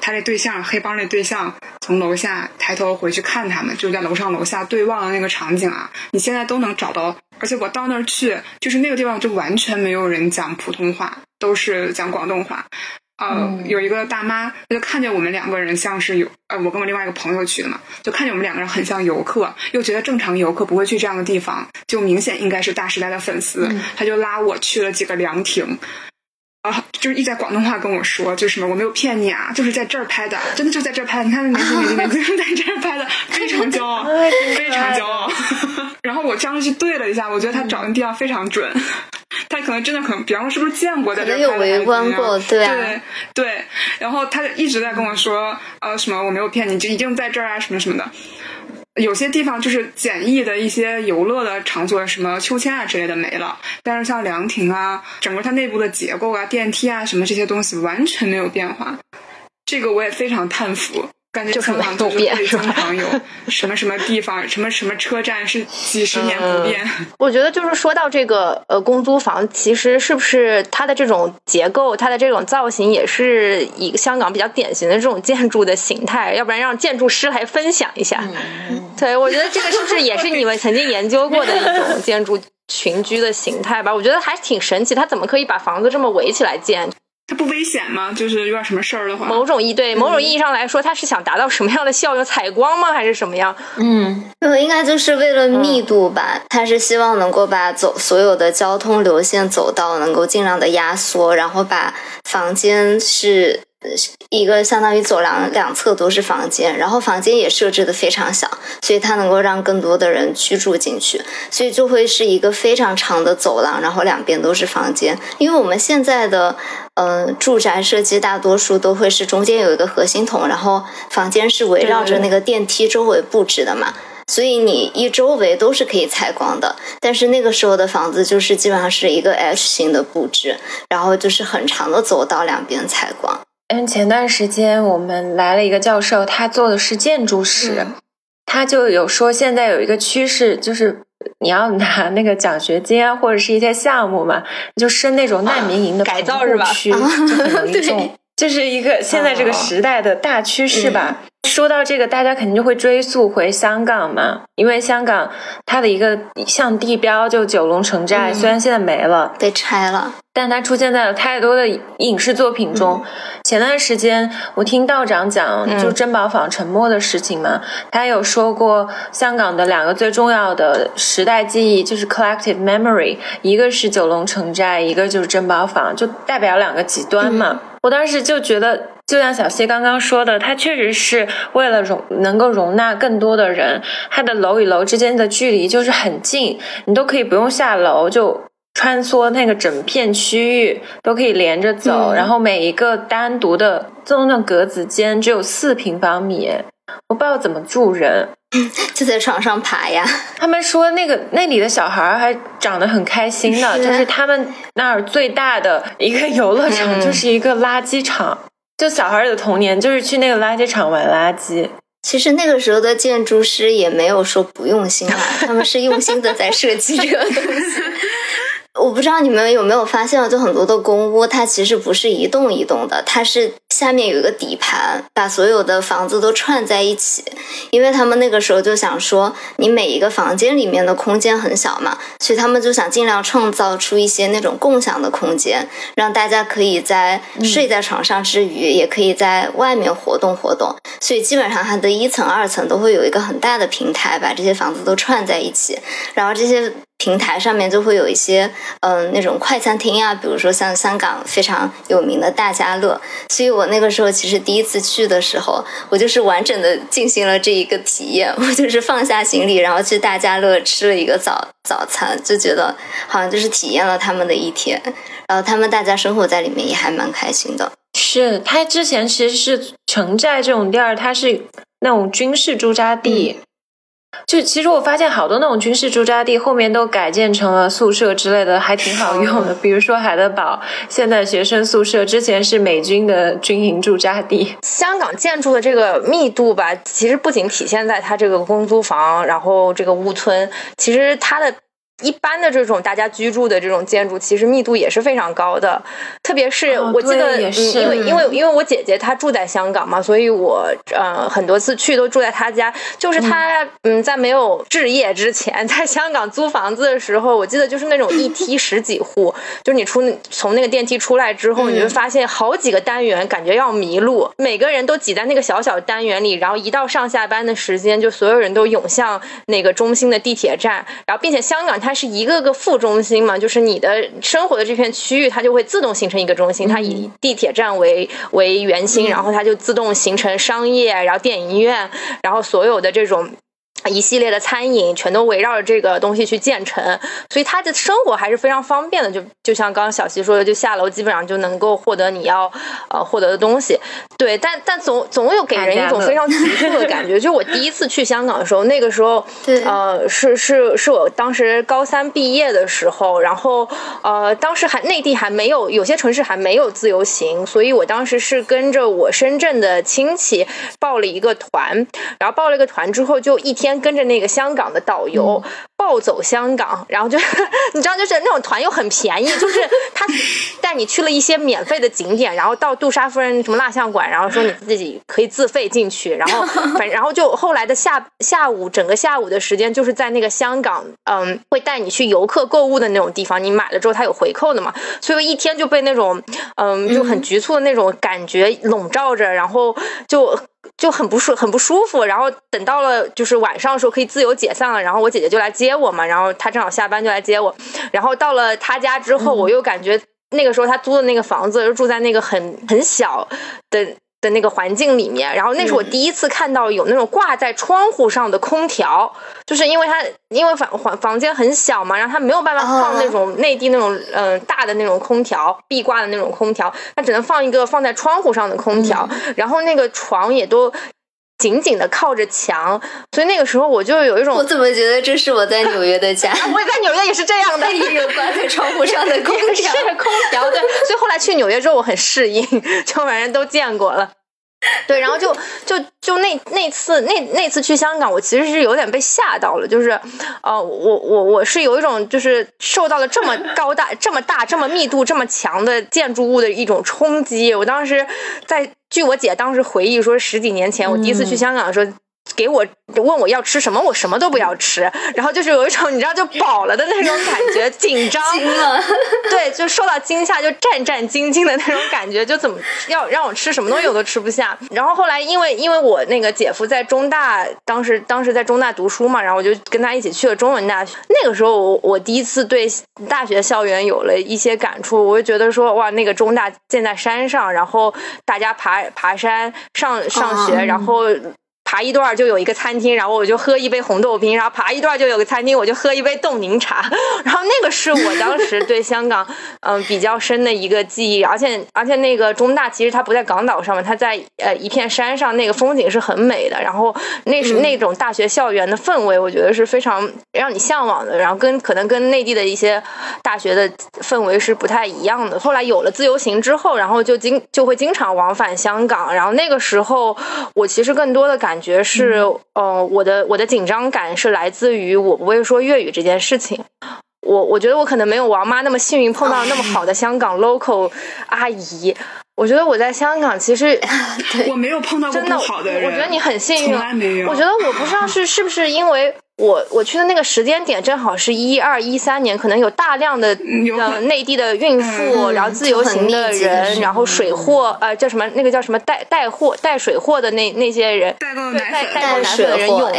他这对象黑帮那对象从楼下抬头回去看他们，就在楼上楼下对望的那个场景啊，你现在都能找到。而且我到那儿去，就是那个地方就完全没有人讲普通话，都是讲广东话。呃，有一个大妈，她就看见我们两个人像是有，呃，我跟我另外一个朋友去的嘛，就看见我们两个人很像游客，又觉得正常游客不会去这样的地方，就明显应该是大时代的粉丝，她就拉我去了几个凉亭，啊，就是一在广东话跟我说，就是什么我没有骗你啊，就是在这儿拍的，真的就在这儿拍，你看那年轻年轻年轻在这儿拍的，非常骄傲，[LAUGHS] 非常骄傲。[LAUGHS] 然后我这样去对了一下，我觉得他找的地方非常准。他可能真的可能，比方说是不是见过在这有围观过，对对对。然后他一直在跟我说，呃，什么我没有骗你，就一定在这儿啊，什么什么的。有些地方就是简易的一些游乐的场所，什么秋千啊之类的没了，但是像凉亭啊，整个它内部的结构啊、电梯啊什么这些东西完全没有变化。这个我也非常叹服。感觉香港就是会经常有什么什么地方、什么什么车站是几十年不变。我觉得就是说到这个呃公租房，其实是不是它的这种结构、它的这种造型，也是一个香港比较典型的这种建筑的形态？要不然让建筑师来分享一下。对，我觉得这个是不是也是你们曾经研究过的一种建筑群居的形态吧？我觉得还挺神奇，它怎么可以把房子这么围起来建？它不危险吗？就是有点什么事儿的话，某种意对某种意义上来说，它是想达到什么样的效用？采光吗？还是什么样？嗯，应该就是为了密度吧。它是希望能够把走所有的交通流线走道能够尽量的压缩，然后把房间是。一个相当于走廊两侧都是房间，然后房间也设置的非常小，所以它能够让更多的人居住进去，所以就会是一个非常长的走廊，然后两边都是房间。因为我们现在的嗯住宅设计大多数都会是中间有一个核心筒，然后房间是围绕着那个电梯周围布置的嘛，所以你一周围都是可以采光的。但是那个时候的房子就是基本上是一个 H 型的布置，然后就是很长的走道两边采光。嗯，前段时间我们来了一个教授，他做的是建筑师，他就有说现在有一个趋势，就是你要拿那个奖学金啊，或者是一些项目嘛，就申那种难民营的改造是吧？就很容易 [LAUGHS] 中，这是一个现在这个时代的大趋势吧。说到这个，大家肯定就会追溯回香港嘛，因为香港它的一个像地标就九龙城寨，虽然现在没了，被拆了，但它出现在了太多的影视作品中。前段时间我听道长讲，就珍宝坊沉没的事情嘛，他有说过香港的两个最重要的时代记忆就是 collective memory，一个是九龙城寨，一个就是珍宝坊，就代表两个极端嘛。我当时就觉得就像小谢刚刚说的，它确实是为了容能够容纳更多的人，它的楼与楼之间的距离就是很近，你都可以不用下楼就穿梭那个整片区域，都可以连着走。然后每一个单独的这种那种格子间只有四平方米，我不知道怎么住人。[LAUGHS] 就在床上爬呀。[LAUGHS] 他们说那个那里的小孩还长得很开心呢，就是他们那儿最大的一个游乐场就是一个垃圾场，就小孩的童年就是去那个垃圾场玩垃圾。其实那个时候的建筑师也没有说不用心啊，他们是用心的在设计这个东西。我不知道你们有没有发现，就很多的公屋，它其实不是一栋一栋的，它是下面有一个底盘，把所有的房子都串在一起。因为他们那个时候就想说，你每一个房间里面的空间很小嘛，所以他们就想尽量创造出一些那种共享的空间，让大家可以在睡在床上之余，也可以在外面活动活动。所以基本上它的一层、二层都会有一个很大的平台，把这些房子都串在一起，然后这些。平台上面就会有一些，嗯，那种快餐厅啊，比如说像香港非常有名的大家乐。所以我那个时候其实第一次去的时候，我就是完整的进行了这一个体验。[LAUGHS] 我就是放下行李，然后去大家乐吃了一个早早餐，就觉得好像就是体验了他们的一天。然后他们大家生活在里面也还蛮开心的。是他之前其实是城寨这种地儿，它是那种军事驻扎地。就其实我发现好多那种军事驻扎地后面都改建成了宿舍之类的，还挺好用的。比如说海德堡现在学生宿舍，之前是美军的军营驻扎地。香港建筑的这个密度吧，其实不仅体现在它这个公租房，然后这个屋村，其实它的。一般的这种大家居住的这种建筑，其实密度也是非常高的。特别是我记得，嗯，因为因为因为我姐姐她住在香港嘛，所以我呃很多次去都住在她家。就是她嗯在没有置业之前，[LAUGHS] 在香港租房子的时候，我记得就是那种一梯十几户，就是你出从那个电梯出来之后，你会发现好几个单元，感觉要迷路。每个人都挤在那个小小单元里，然后一到上下班的时间，就所有人都涌向那个中心的地铁站，然后并且香港它。它是一个个副中心嘛，就是你的生活的这片区域，它就会自动形成一个中心。它以地铁站为为圆心，然后它就自动形成商业，然后电影院，然后所有的这种。一系列的餐饮全都围绕着这个东西去建成，所以他的生活还是非常方便的。就就像刚刚小溪说的，就下楼基本上就能够获得你要呃获得的东西。对，但但总总有给人一种非常 [LAUGHS] 局促的感觉。就我第一次去香港的时候，那个时候 [LAUGHS] 呃是是是我当时高三毕业的时候，然后呃当时还内地还没有有些城市还没有自由行，所以我当时是跟着我深圳的亲戚报了一个团，然后报了一个团之后就一天。跟着那个香港的导游暴走香港，然后就 [LAUGHS] 你知道，就是那种团又很便宜，[LAUGHS] 就是他带你去了一些免费的景点，然后到杜莎夫人什么蜡像馆，然后说你自己可以自费进去，然后 [LAUGHS] 反然后就后来的下下午整个下午的时间就是在那个香港，嗯，会带你去游客购物的那种地方，你买了之后他有回扣的嘛，所以一天就被那种嗯就很局促的那种感觉笼罩着，然后就。就很不舒很不舒服，然后等到了就是晚上的时候可以自由解散了，然后我姐姐就来接我嘛，然后她正好下班就来接我，然后到了她家之后，我又感觉那个时候她租的那个房子就住在那个很很小的。的那个环境里面，然后那是我第一次看到有那种挂在窗户上的空调，就是因为它因为房房房间很小嘛，然后它没有办法放那种内地那种嗯大的那种空调，壁挂的那种空调，它只能放一个放在窗户上的空调，然后那个床也都紧紧的靠着墙，所以那个时候我就有一种，我怎么觉得这是我在纽约的家？[LAUGHS] 我也在纽约也是这样的，[LAUGHS] 也有挂在窗户上的空调，[LAUGHS] 空调对，所以后来去纽约之后我很适应，就反正都见过了。[LAUGHS] 对，然后就就就那那次那那次去香港，我其实是有点被吓到了，就是，呃，我我我是有一种就是受到了这么高大、这么大、这么密度、这么强的建筑物的一种冲击。我当时在据我姐当时回忆说，十几年前我第一次去香港的时候。给我问我要吃什么，我什么都不要吃，然后就是有一种你知道就饱了的那种感觉，[LAUGHS] 紧张，对，就受到惊吓，就战战兢兢的那种感觉，就怎么要让我吃什么东西我都吃不下。然后后来因为因为我那个姐夫在中大，当时当时在中大读书嘛，然后我就跟他一起去了中文大学。那个时候我我第一次对大学校园有了一些感触，我就觉得说哇，那个中大建在山上，然后大家爬爬山上上学，然后。爬一段就有一个餐厅，然后我就喝一杯红豆冰，[LAUGHS] 然后爬一段就有个餐厅，我就喝一杯冻柠茶，[LAUGHS] 然后那个是我当时对香港嗯比较深的一个记忆，而且而且那个中大其实它不在港岛上面，它在呃一片山上，那个风景是很美的，然后那是那种大学校园的氛围，我觉得是非常让你向往的，然后跟可能跟内地的一些大学的氛围是不太一样的。后来有了自由行之后，然后就经就会经常往返香港，然后那个时候我其实更多的感。觉是，呃，我的我的紧张感是来自于我不会说粤语这件事情。我我觉得我可能没有王妈那么幸运碰到那么好的香港 local 阿姨。我觉得我在香港其实 [LAUGHS] 我没有碰到过不好的人。我觉得你很幸运，从来没有。我觉得我不知道是是不是因为。我我去的那个时间点正好是一二一三年，可能有大量的呃内地的孕妇，然后自由行的人，然后水货呃叫什么那个叫什么带带货带水货的那那些人，带购奶粉带奶粉的人涌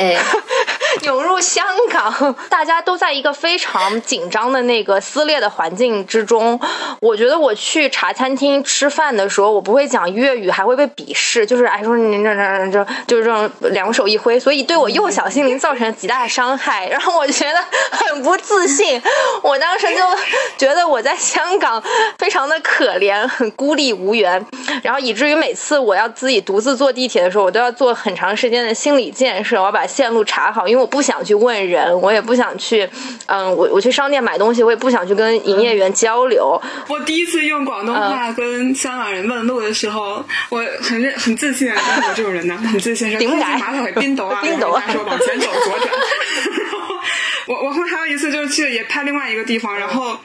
[LAUGHS] 涌入香港，大家都在一个非常紧张的那个撕裂的环境之中。我觉得我去茶餐厅吃饭的时候，我不会讲粤语，还会被鄙视，就是哎说你这这这就是这种两手一挥，所以对我幼小心灵造成了极大。伤害，然后我觉得很不自信。我当时就觉得我在香港非常的可怜，很孤立无援，然后以至于每次我要自己独自坐地铁的时候，我都要做很长时间的心理建设，我要把线路查好，因为我不想去问人，我也不想去，嗯，我我去商店买东西，我也不想去跟营业员交流。我第一次用广东话跟香港人问路的时候，我很认很自信啊，我这种人呢，很自信说：“顶马桶冰斗啊，[LAUGHS] 冰斗啊，说往前走，左转。” [LAUGHS] 我我后面还有一次就是去也拍另外一个地方，然后。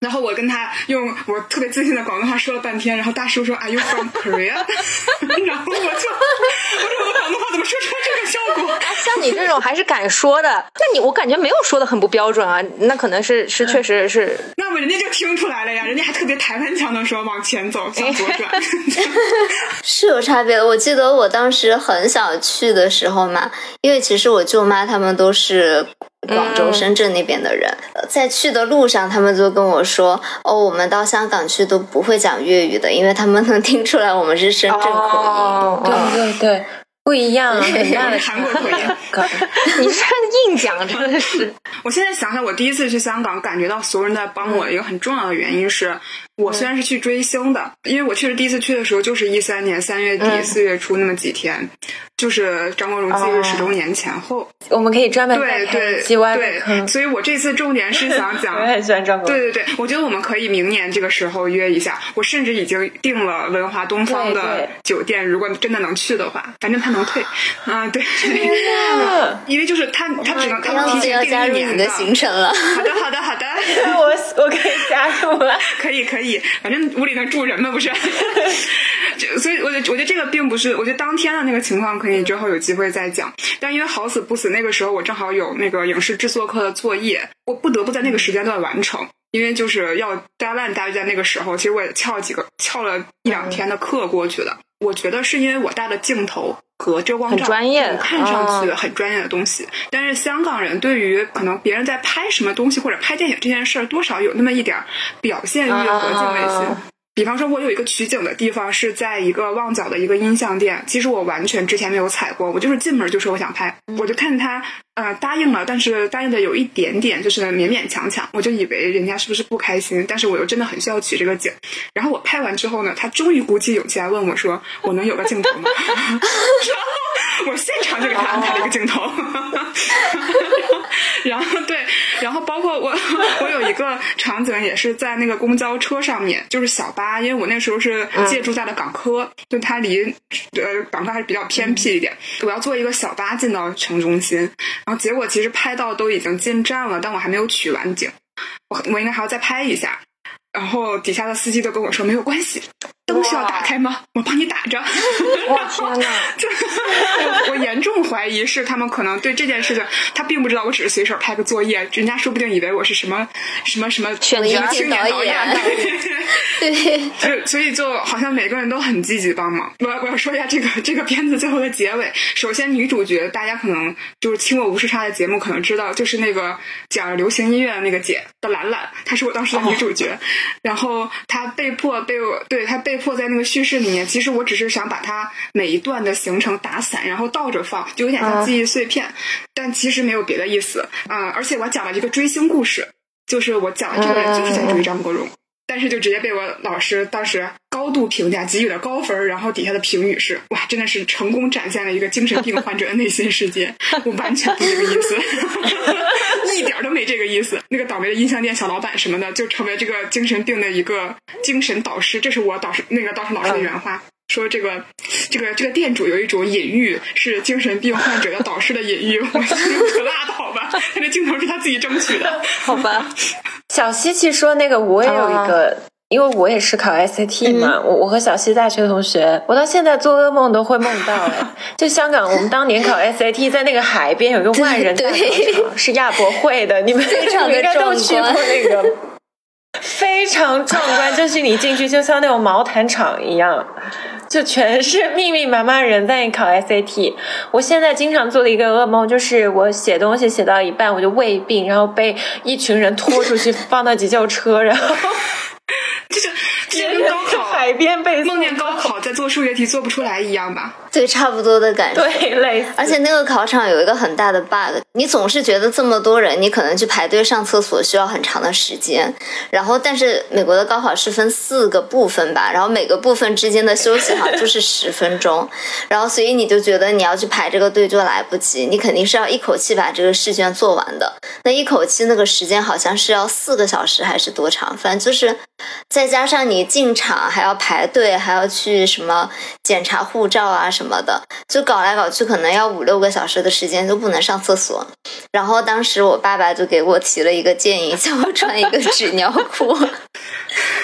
然后我跟他用我特别自信的广东话说了半天，然后大叔说 Are you from Korea？[LAUGHS] 然后我就我说我广东话怎么说出来这个效果？像你这种还是敢说的，那你我感觉没有说的很不标准啊，那可能是是确实是。那么人家就听出来了呀，人家还特别台湾腔的说往前走，向左转 [LAUGHS] [LAUGHS] 是有差别的。我记得我当时很小去的时候嘛，因为其实我舅妈他们都是。广州、深圳那边的人，在去的路上，他们就跟我说：“哦，我们到香港去都不会讲粤语的，因为他们能听出来我们是深圳口音。”对对对。不一样，[LAUGHS] 很大的韩国口音。[LAUGHS] 你这硬讲，真的是。我现在想想，我第一次去香港，感觉到所有人在帮我，一个很重要的原因是我虽然是去追星的，因为我确实第一次去的时候就是一三年三月底四月初那么几天，就是张国荣忌日十周年前后。我们可以专门对对对，所以我这次重点是想讲，[LAUGHS] 我很喜欢张国荣。对对对，我觉得我们可以明年这个时候约一下。我甚至已经订了文华东方的酒店，如果真的能去的话，反正他。能退啊？对，[LAUGHS] 因为就是他，他只能他能提前订一年的行程了。[LAUGHS] 好的，好的，好的，我我可以加入了，可以，可以，反正屋里能住人嘛，不是？[LAUGHS] 所以，我觉我觉得这个并不是，我觉得当天的那个情况可以之后有机会再讲。但因为好死不死，那个时候我正好有那个影视制作课的作业，我不得不在那个时间段完成。因为就是要 deadline 大约在那个时候，其实我也翘几个翘了一两天的课过去了。我觉得是因为我带的镜头。和遮光罩，专业看上去很专业的东西，但是香港人对于可能别人在拍什么东西或者拍电影这件事儿，多少有那么一点表现欲和敬畏心。比方说，我有一个取景的地方是在一个旺角的一个音像店，其实我完全之前没有踩过，我就是进门就说我想拍，我就看他呃答应了，但是答应的有一点点就是勉勉强强，我就以为人家是不是不开心，但是我又真的很需要取这个景，然后我拍完之后呢，他终于鼓起勇气来问我说，我能有个镜头吗？[LAUGHS] 然后我现场就给他安排了一个镜头，[LAUGHS] 然后对，然后包括我我有一个场景也是在那个公交车上面，就是小巴。因为我那时候是借住在了港科，就它离呃港科还是比较偏僻一点。我要坐一个小巴进到城中心，然后结果其实拍到都已经进站了，但我还没有取完景，我我应该还要再拍一下。然后底下的司机都跟我说没有关系，灯需要打开吗？我帮你打着。[LAUGHS] 我天哪！[LAUGHS] 我严重怀疑是他们可能对这件事情，他并不知道我只是随手拍个作业，人家说不定以为我是什么什么什么选角青年导演。[LAUGHS] 对，就所以就好像每个人都很积极帮忙。我我要说一下这个这个片子最后的结尾。首先，女主角大家可能就是听过无时差的节目，可能知道就是那个讲流行音乐的那个姐的兰兰，她是我当时的女主角。然后她被迫被我对她被迫在那个叙事里面，其实我只是想把它每一段的行程打散，然后倒着放，就有点像记忆碎片。但其实没有别的意思啊！而且我讲了一个追星故事，就是我讲的这个人就是在追张国荣。但是就直接被我老师当时高度评价，给予了高分然后底下的评语是：哇，真的是成功展现了一个精神病患者的内心世界。[LAUGHS] 我完全不这个意思，[LAUGHS] 一点都没这个意思。那个倒霉的音像店小老板什么的，就成为这个精神病的一个精神导师。这是我导师那个导师老师的原话，说这个这个这个店主有一种隐喻，是精神病患者的导师的隐喻。我说可拉倒吧，他这镜头是他自己争取的，好吧。小西西说那个我也有一个，因为我也是考 SAT 嘛，我我和小西大学同学，我到现在做噩梦都会梦到哎，[LAUGHS] 就香港我们当年考 SAT 在那个海边有一个万人大广场，是亚博会的，你们 [LAUGHS] 应该都去过那个，非常壮观，就是你进去就像那种毛毯厂一样。就全是密密麻麻人在考 SAT。我现在经常做的一个噩梦就是，我写东西写到一半，我就胃病，然后被一群人拖出去放到急救车，然后就是跟高考海边被梦见高考在做数学题做不出来一样吧？对，差不多的感觉。对，类似。而且那个考场有一个很大的 bug，你总是觉得这么多人，你可能去排队上厕所需要很长的时间。然后，但是美国的高考是分四个部分吧，然后每个部分之间的休息好像就是十分钟。然后，所以你就觉得你要去排这个队就来不及，你肯定是要一口气把这个试卷做完的。那一口气那个时间好像是要四个小时还是多长？反正就是再加上你进场还要排队，还要去什么检查护照啊什什么的，就。搞来搞去，可能要五六个小时的时间都不能上厕所。然后当时我爸爸就给我提了一个建议，叫我穿一个纸尿裤。[LAUGHS]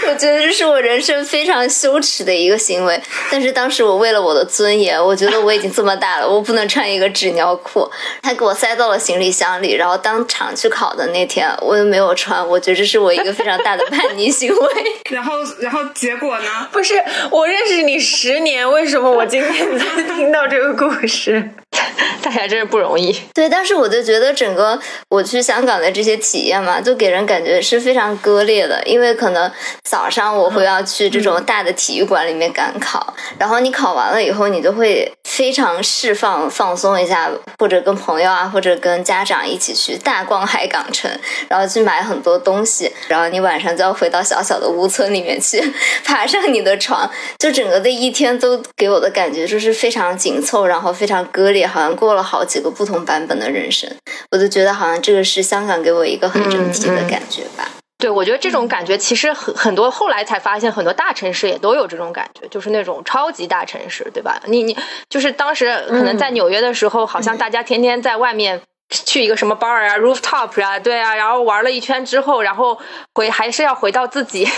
我觉得这是我人生非常羞耻的一个行为。但是当时我为了我的尊严，我觉得我已经这么大了，我不能穿一个纸尿裤。他给我塞到了行李箱里，然后当场去考的那天，我又没有穿。我觉得这是我一个非常大的叛逆行为。[LAUGHS] 然后，然后结果呢？不是我认识你十年，为什么我今天才听到这个？故事，[LAUGHS] 大家真是不容易。对，但是我就觉得整个我去香港的这些体验嘛，就给人感觉是非常割裂的。因为可能早上我会要去这种大的体育馆里面赶考，然后你考完了以后，你就会非常释放、放松一下，或者跟朋友啊，或者跟家长一起去大逛海港城，然后去买很多东西，然后你晚上就要回到小小的屋村里面去，[LAUGHS] 爬上你的床，就整个的一天都给我的感觉就是非常紧凑。然后非常割裂，好像过了好几个不同版本的人生，我就觉得好像这个是香港给我一个很整体的感觉吧。对，我觉得这种感觉其实很很多，后来才发现很多大城市也都有这种感觉，就是那种超级大城市，对吧？你你就是当时可能在纽约的时候，好像大家天天在外面去一个什么 bar 啊、rooftop 啊，对啊，然后玩了一圈之后，然后回还是要回到自己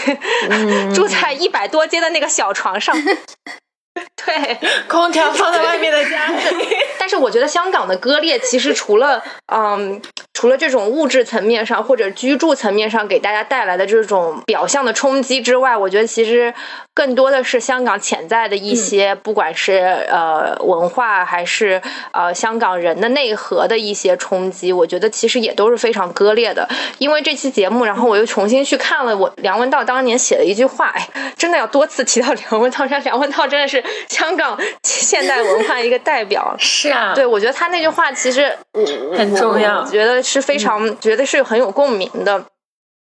[LAUGHS] 住在一百多间的那个小床上。[LAUGHS] [LAUGHS] 对，[LAUGHS] 空调放在外面的家里。[LAUGHS] 但是我觉得香港的割裂，其实除了嗯，除了这种物质层面上或者居住层面上给大家带来的这种表象的冲击之外，我觉得其实更多的是香港潜在的一些，不管是呃文化还是呃香港人的内核的一些冲击，我觉得其实也都是非常割裂的。因为这期节目，然后我又重新去看了我梁文道当年写的一句话，哎，真的要多次提到梁文道，像 [LAUGHS] 梁文道真的是。香港现代文化一个代表 [LAUGHS] 是啊，对我觉得他那句话其实很重要，我觉得是非常觉得是很有共鸣的。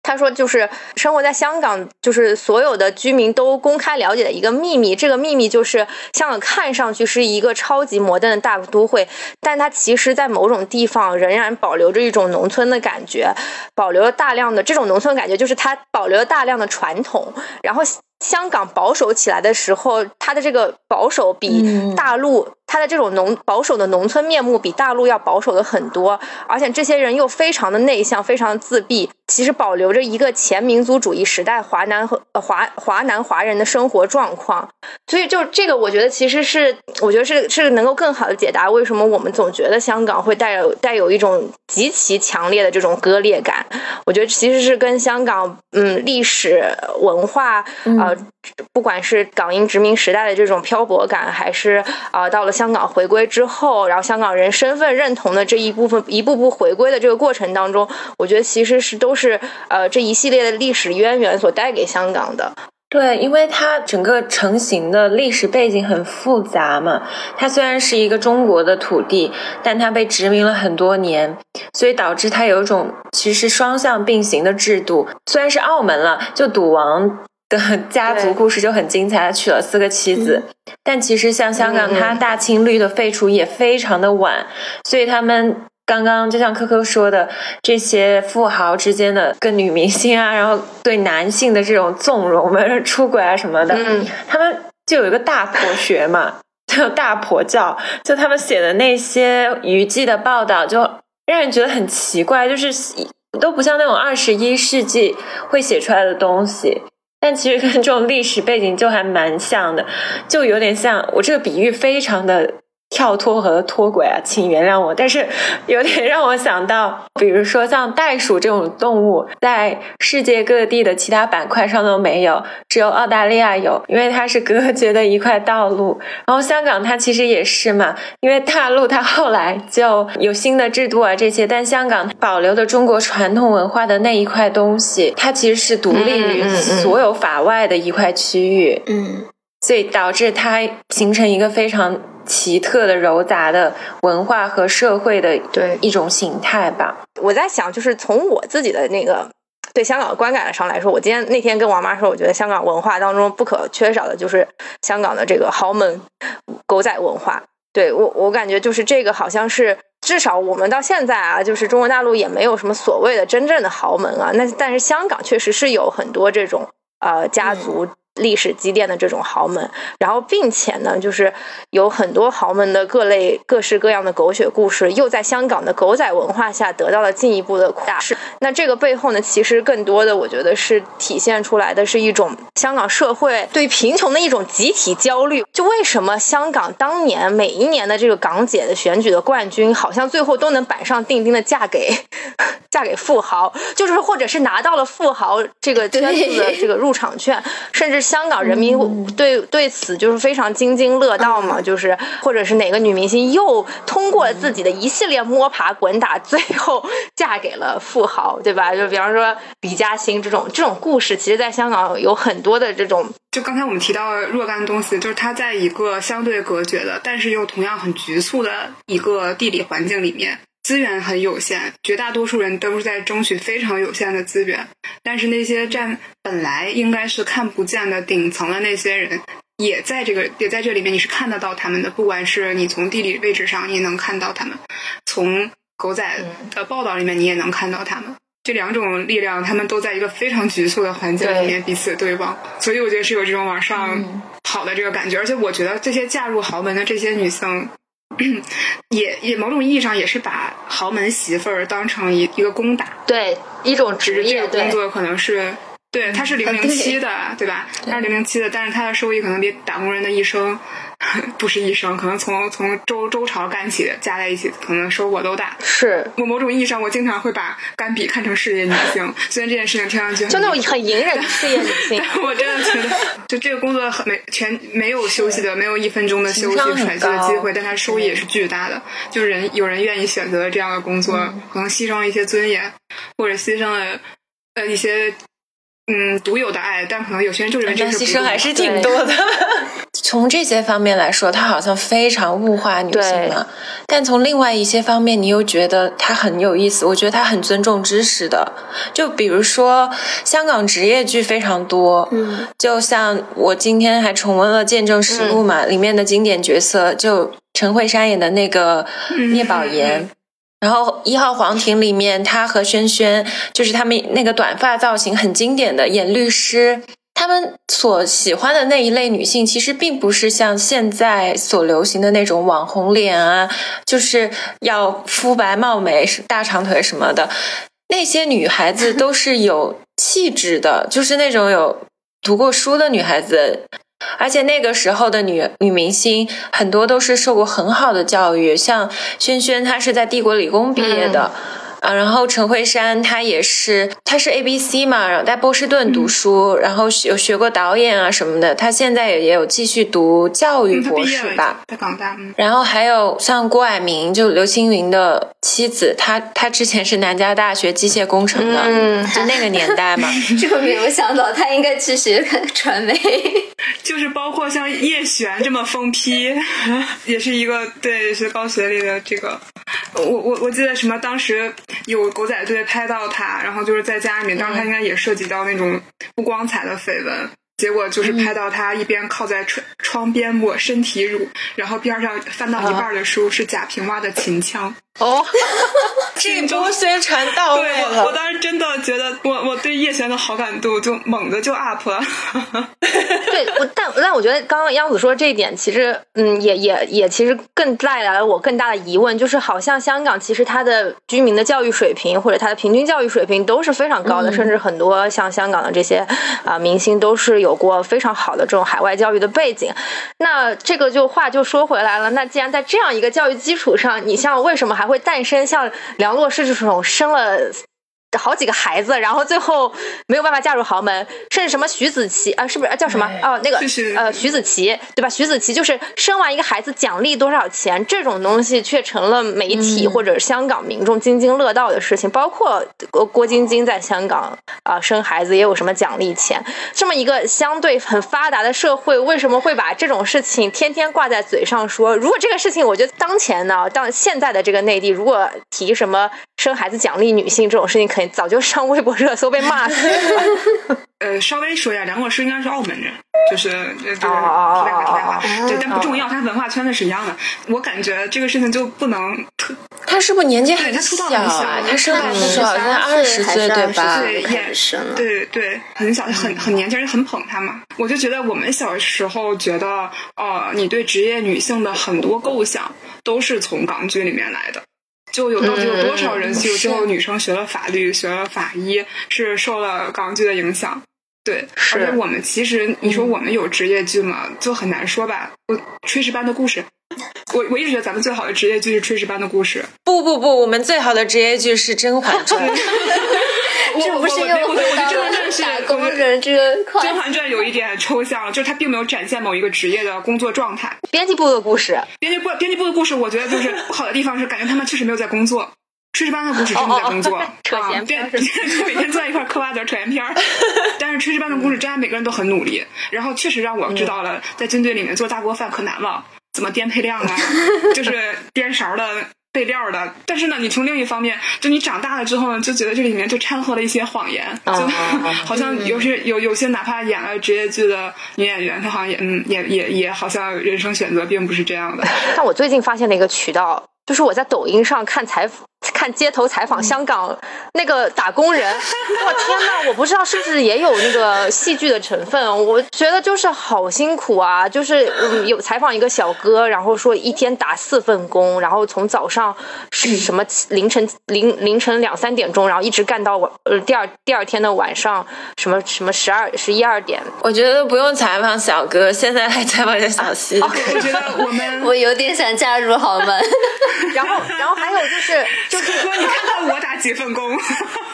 他说，就是生活在香港，就是所有的居民都公开了解的一个秘密。这个秘密就是，香港看上去是一个超级摩登的大都会，但它其实，在某种地方仍然保留着一种农村的感觉，保留了大量的这种农村感觉，就是它保留了大量的传统。然后，香港保守起来的时候，它的这个保守比大陆它的这种农保守的农村面目比大陆要保守的很多，而且这些人又非常的内向，非常自闭，其实保留着一个前民族主义时代华南和华华南华人的生活状况。所以就这个，我觉得其实是，我觉得是是能够更好的解答为什么我们总觉得香港会带有带有一种极其强烈的这种割裂感。我觉得其实是跟香港嗯历史文化呃，不管是港英殖民时代的这种漂泊感，还是啊到了香港回归之后，然后香港人身份认同的这一部分一步步回归的这个过程当中，我觉得其实是都是呃这一系列的历史渊源所带给香港的。对，因为它整个成型的历史背景很复杂嘛。它虽然是一个中国的土地，但它被殖民了很多年，所以导致它有一种其实双向并行的制度。虽然是澳门了，就赌王的家族故事就很精彩，他娶了四个妻子。但其实像香港，它大清律的废除也非常的晚，所以他们。刚刚就像科科说的，这些富豪之间的跟女明星啊，然后对男性的这种纵容嘛、出轨啊什么的，他们就有一个大婆学嘛，就大婆教，就他们写的那些娱记的报道，就让人觉得很奇怪，就是都不像那种二十一世纪会写出来的东西，但其实跟这种历史背景就还蛮像的，就有点像我这个比喻非常的。跳脱和脱轨啊，请原谅我，但是有点让我想到，比如说像袋鼠这种动物，在世界各地的其他板块上都没有，只有澳大利亚有，因为它是隔绝的一块道路。然后香港它其实也是嘛，因为大陆它后来就有新的制度啊这些，但香港保留的中国传统文化的那一块东西，它其实是独立于所有法外的一块区域，嗯，所以导致它形成一个非常。奇特的糅杂的文化和社会的对一种形态吧。我在想，就是从我自己的那个对香港的观感上来说，我今天那天跟王妈说，我觉得香港文化当中不可缺少的就是香港的这个豪门狗仔文化。对我，我感觉就是这个好像是至少我们到现在啊，就是中国大陆也没有什么所谓的真正的豪门啊。那但是香港确实是有很多这种呃家族。历史积淀的这种豪门，然后并且呢，就是有很多豪门的各类各式各样的狗血故事，又在香港的狗仔文化下得到了进一步的扩大。那这个背后呢，其实更多的我觉得是体现出来的是一种香港社会对贫穷的一种集体焦虑。就为什么香港当年每一年的这个港姐的选举的冠军，好像最后都能板上钉钉的嫁给 [LAUGHS] 嫁给富豪，就是或者是拿到了富豪这个圈子的这个入场券，甚至。香港人民对对此就是非常津津乐道嘛，就是或者是哪个女明星又通过了自己的一系列摸爬滚打，最后嫁给了富豪，对吧？就比方说李嘉欣这种这种故事，其实在香港有很多的这种。就刚才我们提到若干东西，就是它在一个相对隔绝的，但是又同样很局促的一个地理环境里面。资源很有限，绝大多数人都是在争取非常有限的资源。但是那些站本来应该是看不见的顶层的那些人，也在这个也在这里面，你是看得到他们的。不管是你从地理位置上，你能看到他们；从狗仔的报道里面，你也能看到他们。这两种力量，他们都在一个非常局促的环境里面彼此对望，所以我觉得是有这种往上跑的这个感觉。而且我觉得这些嫁入豪门的这些女性。[CLEARS THROAT] 也也某种意义上也是把豪门媳妇儿当成一一个攻打，对一种职业工作可能是对，他是零零七的，对吧？他是零零七的，但是他的收益可能比打工人的一生。[LAUGHS] 不是一生，可能从从周周朝干起，加在一起，可能收获都大。是我某种意义上，我经常会把甘比看成事业女性，虽然这件事情听上去就那种很隐忍的事业女 [LAUGHS] 性。我真的觉得，就这个工作很没全没有休息的，没有一分钟的休息喘息的机会，但它收益也是巨大的。就是人有人愿意选择这样的工作，可能牺牲了一些尊严，或者牺牲了呃一些。嗯，独有的爱，但可能有些人就认为这是牺牲还是挺多的。[LAUGHS] 从这些方面来说，他好像非常物化女性了。但从另外一些方面，你又觉得他很有意思。我觉得他很尊重知识的。就比如说，香港职业剧非常多。嗯，就像我今天还重温了《见证实录》嘛，里面的经典角色，就陈慧珊演的那个聂宝言。[LAUGHS] 然后一号皇庭里面，他和轩轩就是他们那个短发造型很经典的演律师，他们所喜欢的那一类女性，其实并不是像现在所流行的那种网红脸啊，就是要肤白貌美、大长腿什么的。那些女孩子都是有气质的，就是那种有读过书的女孩子。而且那个时候的女女明星很多都是受过很好的教育，像萱萱，她是在帝国理工毕业的。啊，然后陈慧珊她也是，她是 A B C 嘛，然后在波士顿读书，然后有学过导演啊什么的。她现在也也有继续读教育博士吧，在港大。然后还有像郭蔼明，就刘青云的妻子，她她之前是南加大学机械工程的，嗯，就那个年代嘛。[LAUGHS] 这个没有想到，她应该去学传媒。[LAUGHS] 就是包括像叶璇这么疯批，也是一个对，学高学历的这个。我我我记得什么当时。[LAUGHS] 有狗仔队拍到他，然后就是在家里面，当时他应该也涉及到那种不光彩的绯闻。结果就是拍到他一边靠在窗窗边抹身体乳，然后边上翻到一半的书是贾平凹的秦腔。哦，[LAUGHS] 这波宣传到位了。我当时真的觉得，我我对叶璇的好感度就猛的就 up 了。[LAUGHS] 对，我但但我觉得刚刚央子说这一点，其实嗯，也也也其实更带来了我更大的疑问，就是好像香港其实它的居民的教育水平或者它的平均教育水平都是非常高的，甚至很多像香港的这些啊明星都是有过非常好的这种海外教育的背景。那这个就话就说回来了，那既然在这样一个教育基础上，你像为什么还会诞生像梁洛施这种生了好几个孩子，然后最后没有办法嫁入豪门，甚至什么徐子淇啊，是不是叫什么哦？那个呃，徐子淇对吧？徐子淇就是生完一个孩子奖励多少钱，这种东西却成了媒体或者香港民众津津乐道的事情。包括郭郭晶晶在香港啊生孩子也有什么奖励钱？这么一个相对很发达的社会，为什么会把这种事情天天挂在嘴上说？如果这个事情，我觉得当前呢，当现在的这个内地，如果提什么生孩子奖励女性这种事情，肯定。早就上微博热搜被骂死了。[LAUGHS] 呃，稍微说一下，梁老师应该是澳门人，就是就是题外话，题外话，对，但不重要，他文化圈子是一样的。我感觉这个事情就不能，他是不是年纪很小啊？他生孩子时候好像二十岁对吧？对，对对，很小，很很年轻，人很捧他嘛。我就觉得我们小时候觉得，哦，你对职业女性的很多构想都是从港剧里面来的。就有到底有多少人就最后女生学了法律，学了法医，是受了港剧的影响？对，而且我们其实你说我们有职业剧吗？就很难说吧。我炊事班的故事，我我一直觉得咱们最好的职业剧是炊事班的故事。不不不，我们最好的职业剧是《甄嬛传》。[LAUGHS] 这不是又回到打工人这个《甄嬛传》有一点抽象，就是它并没有展现某一个职业的工作状态。编辑部的故事，编辑部编辑部的故事，我觉得就是不好的地方是感觉他们确实没有在工作。炊事班的故事真的在工作，扯闲篇，每天坐在一块嗑瓜子扯闲篇儿。但是炊事班的故事，真的每个人都很努力，然后确实让我知道了，在军队里面做大锅饭可难了，怎么颠配量啊，[LAUGHS] 就是颠勺的。备料的，但是呢，你从另一方面，就你长大了之后呢，就觉得这里面就掺和了一些谎言，就 [LAUGHS] 好像有些有有些哪怕演了职业剧的女演员，她好像也嗯也也也好像人生选择并不是这样的。[LAUGHS] 但我最近发现了一个渠道，就是我在抖音上看采访。看街头采访香港那个打工人，[LAUGHS] 我天呐，我不知道是不是也有那个戏剧的成分。我觉得就是好辛苦啊，就是嗯，有采访一个小哥，然后说一天打四份工，然后从早上是什么凌晨凌凌晨两三点钟，然后一直干到晚呃第二第二天的晚上什么什么十二十一二点。我觉得不用采访小哥，现在还采访一下小西。[LAUGHS] 我觉得我们 [LAUGHS] 我有点想加入豪门。然后然后还有就是。就是哥，你看看我打几份工？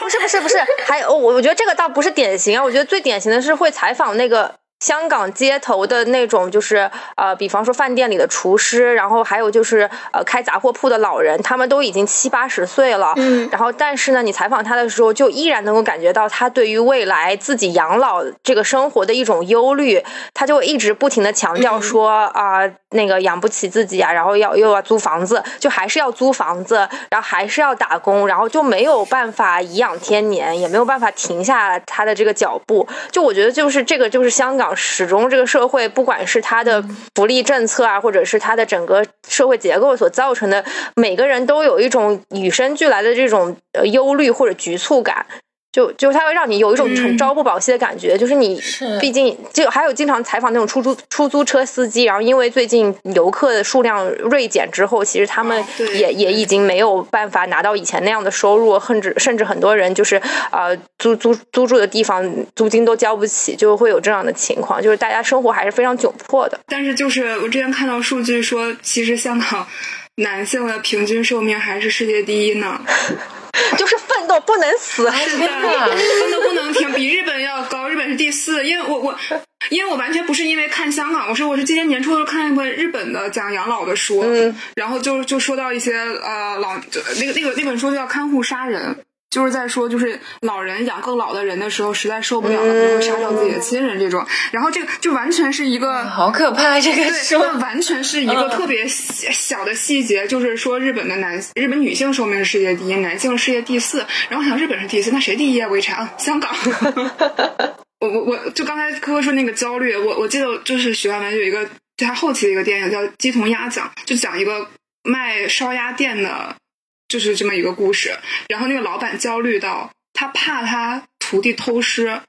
不是不是不是，还有我我觉得这个倒不是典型啊，我觉得最典型的是会采访那个。香港街头的那种，就是呃，比方说饭店里的厨师，然后还有就是呃，开杂货铺的老人，他们都已经七八十岁了。嗯。然后，但是呢，你采访他的时候，就依然能够感觉到他对于未来自己养老这个生活的一种忧虑。他就一直不停的强调说啊，那个养不起自己啊，然后要又要租房子，就还是要租房子，然后还是要打工，然后就没有办法颐养天年，也没有办法停下他的这个脚步。就我觉得，就是这个，就是香港。始终，这个社会不管是它的福利政策啊，或者是它的整个社会结构所造成的，每个人都有一种与生俱来的这种呃忧虑或者局促感。就就它会让你有一种很朝不保夕的感觉，就是你毕竟就还有经常采访那种出租出租车司机，然后因为最近游客的数量锐减之后，其实他们也、也已经没有办法拿到以前那样的收入，甚至甚至很多人就是呃租租租住的地方租金都交不起，就会有这样的情况，就是大家生活还是非常窘迫的。但是就是我之前看到数据说，其实香港男性的平均寿命还是世界第一呢。[LAUGHS] [LAUGHS] 就是奋斗不能死，是的，奋斗不能停，比日本要高，日本是第四。因为我我，因为我完全不是因为看香港，我是我是今年年初的时候看一本日本的讲养老的书，嗯然后就就说到一些呃老就那个那个那本书叫《看护杀人》。就是在说，就是老人养更老的人的时候，实在受不了了，可能会杀掉自己的亲人这种。然后这个就完全是一个好可怕！这个对，说它完全是一个特别小小的细节，就是说日本的男日本女性寿命是世界第一，男性世界第四。然后我想日本是第四，那谁第一啊？潍柴，[LAUGHS] 香港。[LAUGHS] 我我我就刚才科科说那个焦虑，我我记得就是许冠文有一个就他后期的一个电影叫《鸡同鸭讲》，就讲一个卖烧鸭店的，就是这么一个故事。然后那个老板焦虑到他怕他徒弟偷师，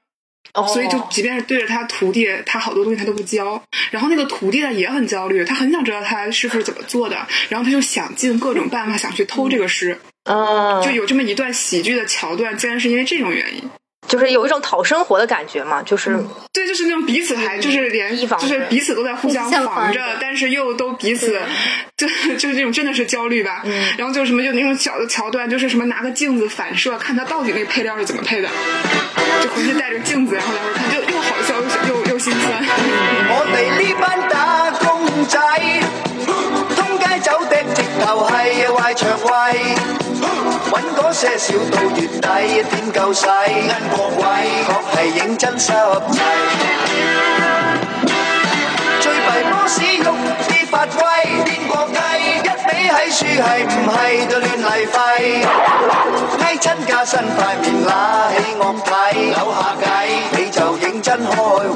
所以就哦即便是对着他徒弟，他好多东西他都不教。然后那个徒弟呢也很焦虑，他很想知道他师傅是怎么做的，然后他就想尽各种办法想去偷这个师，嗯，就有这么一段喜剧的桥段，竟然是因为这种原因。就是有一种讨生活的感觉嘛，就是对，就是那种彼此还就是连就是彼此都在互相防着防着，但是又都彼此就就是那种真的是焦虑吧。然后就什么就那种小的桥段，就是什么拿个镜子反射，看他到底那个配料是怎么配的，就回去带着镜子，然后来回看，就又好笑又又又心酸。我哋呢班打工仔，通街走的直頭係壞腸胃，揾嗰些少到月底點夠使？恩過鬼，確係認真濕滯。最弊波士用啲發威，變過雞，一味喺樹係唔係就亂嚟廢？挨親加身塊面揦起惡睇，扭下計你就認真開胃。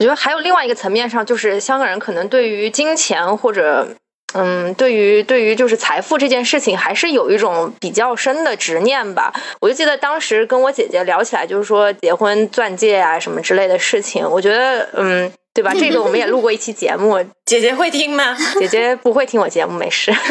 我觉得还有另外一个层面上，就是香港人可能对于金钱或者嗯，对于对于就是财富这件事情，还是有一种比较深的执念吧。我就记得当时跟我姐姐聊起来，就是说结婚钻戒啊什么之类的事情，我觉得嗯，对吧？这个我们也录过一期节目，[LAUGHS] 姐姐会听吗？姐姐不会听我节目，没事。[LAUGHS]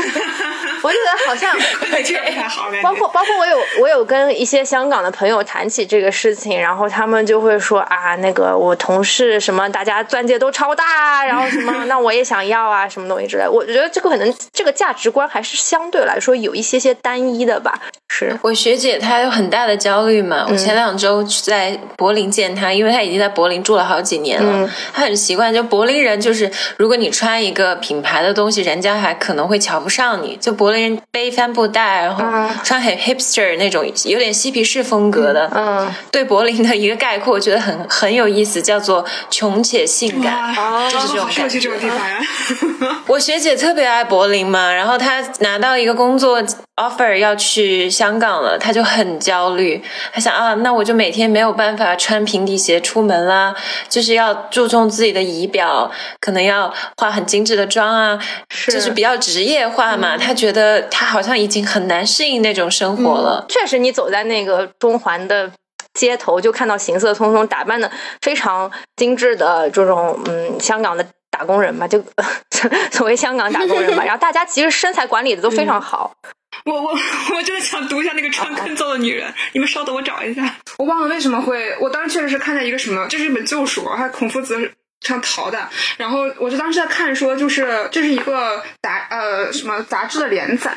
我觉得好像这个不太好，包括包括我有我有跟一些香港的朋友谈起这个事情，然后他们就会说啊，那个我同事什么，大家钻戒都超大啊，然后什么，那我也想要啊，什么东西之类。我觉得这个可能这个价值观还是相对来说有一些些单一的吧。是，我学姐她有很大的焦虑嘛。我前两周去在柏林见她，因为她已经在柏林住了好几年了。她很习惯，就柏林人就是，如果你穿一个品牌的东西，人家还可能会瞧不上你。就柏林人背帆布袋，然后穿很 hipster 那种有点嬉皮士风格的。嗯，对柏林的一个概括，我觉得很很有意思，叫做穷且性感。哇，就是这种感觉这种地方呀。[LAUGHS] 我学姐特别爱柏林嘛，然后她拿到一个工作 offer 要去香港了，她就很焦虑，她想啊，那我就每天没有办法穿平底鞋出门啦，就是要注重自己的仪表，可能要化很精致的妆啊，是就是比较职业化嘛。她觉得她好像已经很难适应那种生活了。确实，你走在那个中环的街头，就看到行色匆匆、打扮的非常精致的这种嗯香港的打工人吧，就所谓香港打工人吧。[LAUGHS] 然后大家其实身材管理的都非常好。我我 [LAUGHS] 我真的想读一下那个穿坑揍的女人，[LAUGHS] 你们稍等，我找一下。我忘了为什么会，我当时确实是看见一个什么，这是一本旧书，还孔夫子上淘的。然后我就当时在看说，就是这是一个杂呃什么杂志的连载，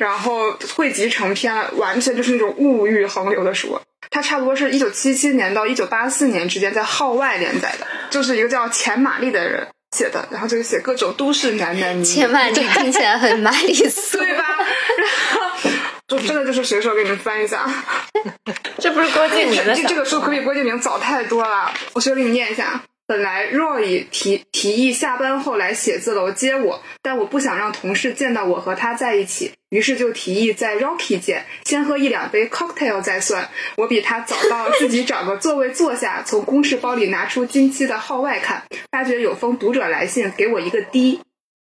然后汇集成篇，完全就是那种物欲横流的书。它差不多是一九七七年到一九八四年之间在号外连载的，就是一个叫钱玛丽的人写的，然后就是写各种都市男男女女。千万丽听起来很玛丽苏，[LAUGHS] 对吧？然后就真的就是随手给你们翻一下。这不是郭敬明的 [LAUGHS] 这这个书可比郭敬明早太多了，我随手给你念一下。本来 Roy 提提议下班后来写字楼接我，但我不想让同事见到我和他在一起，于是就提议在 Rocky 见，先喝一两杯 cocktail 再算。我比他早到，自己找个座位坐下，从公事包里拿出近期的号外看，发觉有封读者来信，给我一个 D。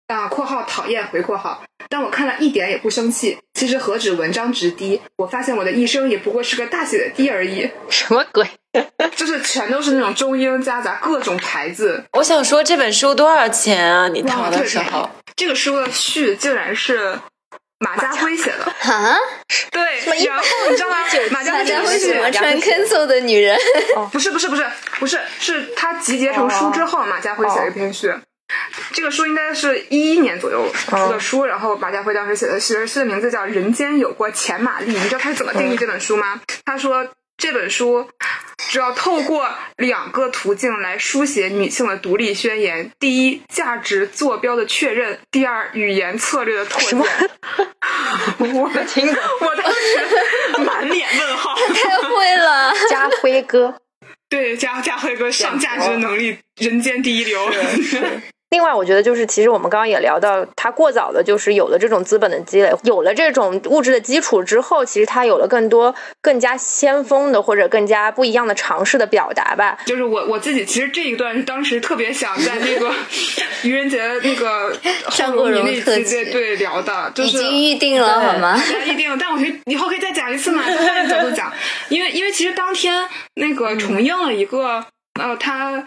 啊（括号讨厌回括号），但我看了一点也不生气。其实何止文章直低，我发现我的一生也不过是个大写的 D 而已。什么鬼？[LAUGHS] 就是全都是那种中英夹杂各种牌子。我想说这本书多少钱啊？你淘哇，的时候，。这个书的序竟然是马家辉写的，啊，对，然后你知道吗？[LAUGHS] 马家辉这家为什个写么穿 Kenzo 的女人？[LAUGHS] 不是不是不是不是，是他集结成书之后，马家辉写了一篇序。这个书应该是一一年左右出的书，然后马家辉当时写的序，序的名字叫《人间有过钱玛丽》。你知道他是怎么定义这本书吗？他说这本书主要透过两个途径来书写女性的独立宣言：第一，价值坐标的确认；第二，语言策略的拓展。[LAUGHS] 我的听懂我当时 [LAUGHS] 满脸问号。[LAUGHS] 太会了，家辉哥。对，家家辉哥上价值能力人间第一流。另外，我觉得就是，其实我们刚刚也聊到，他过早的就是有了这种资本的积累，有了这种物质的基础之后，其实他有了更多、更加先锋的或者更加不一样的尝试的表达吧。就是我我自己，其实这一段当时特别想在那个 [LAUGHS] 愚人节那个 [LAUGHS] 张国荣后那特辑期对对聊的，就是已经预定了好吗？大家一定，但我觉得以后可以再讲一次嘛，就换个角度讲，因为因为其实当天那个重映了一个、呃，他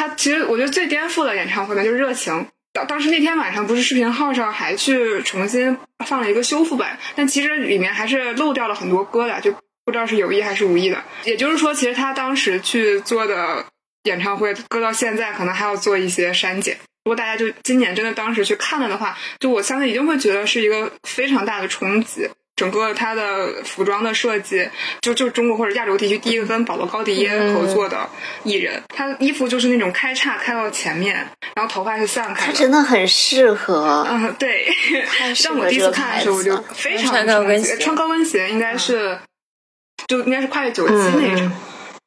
他其实我觉得最颠覆的演唱会呢，就是热情。当当时那天晚上不是视频号上还去重新放了一个修复版，但其实里面还是漏掉了很多歌的，就不知道是有意还是无意的。也就是说，其实他当时去做的演唱会，搁到现在可能还要做一些删减。如果大家就今年真的当时去看了的话，就我相信一定会觉得是一个非常大的冲击。整个它的服装的设计，就就是中国或者亚洲地区第一个跟保罗高迪耶合作的艺人，他衣服就是那种开叉开到前面，然后头发是散开的。他真的很适合。嗯，对。适让我第一次看的时候，我就非常穿高跟鞋穿高跟鞋应该是，就应该是跨越九七那一场。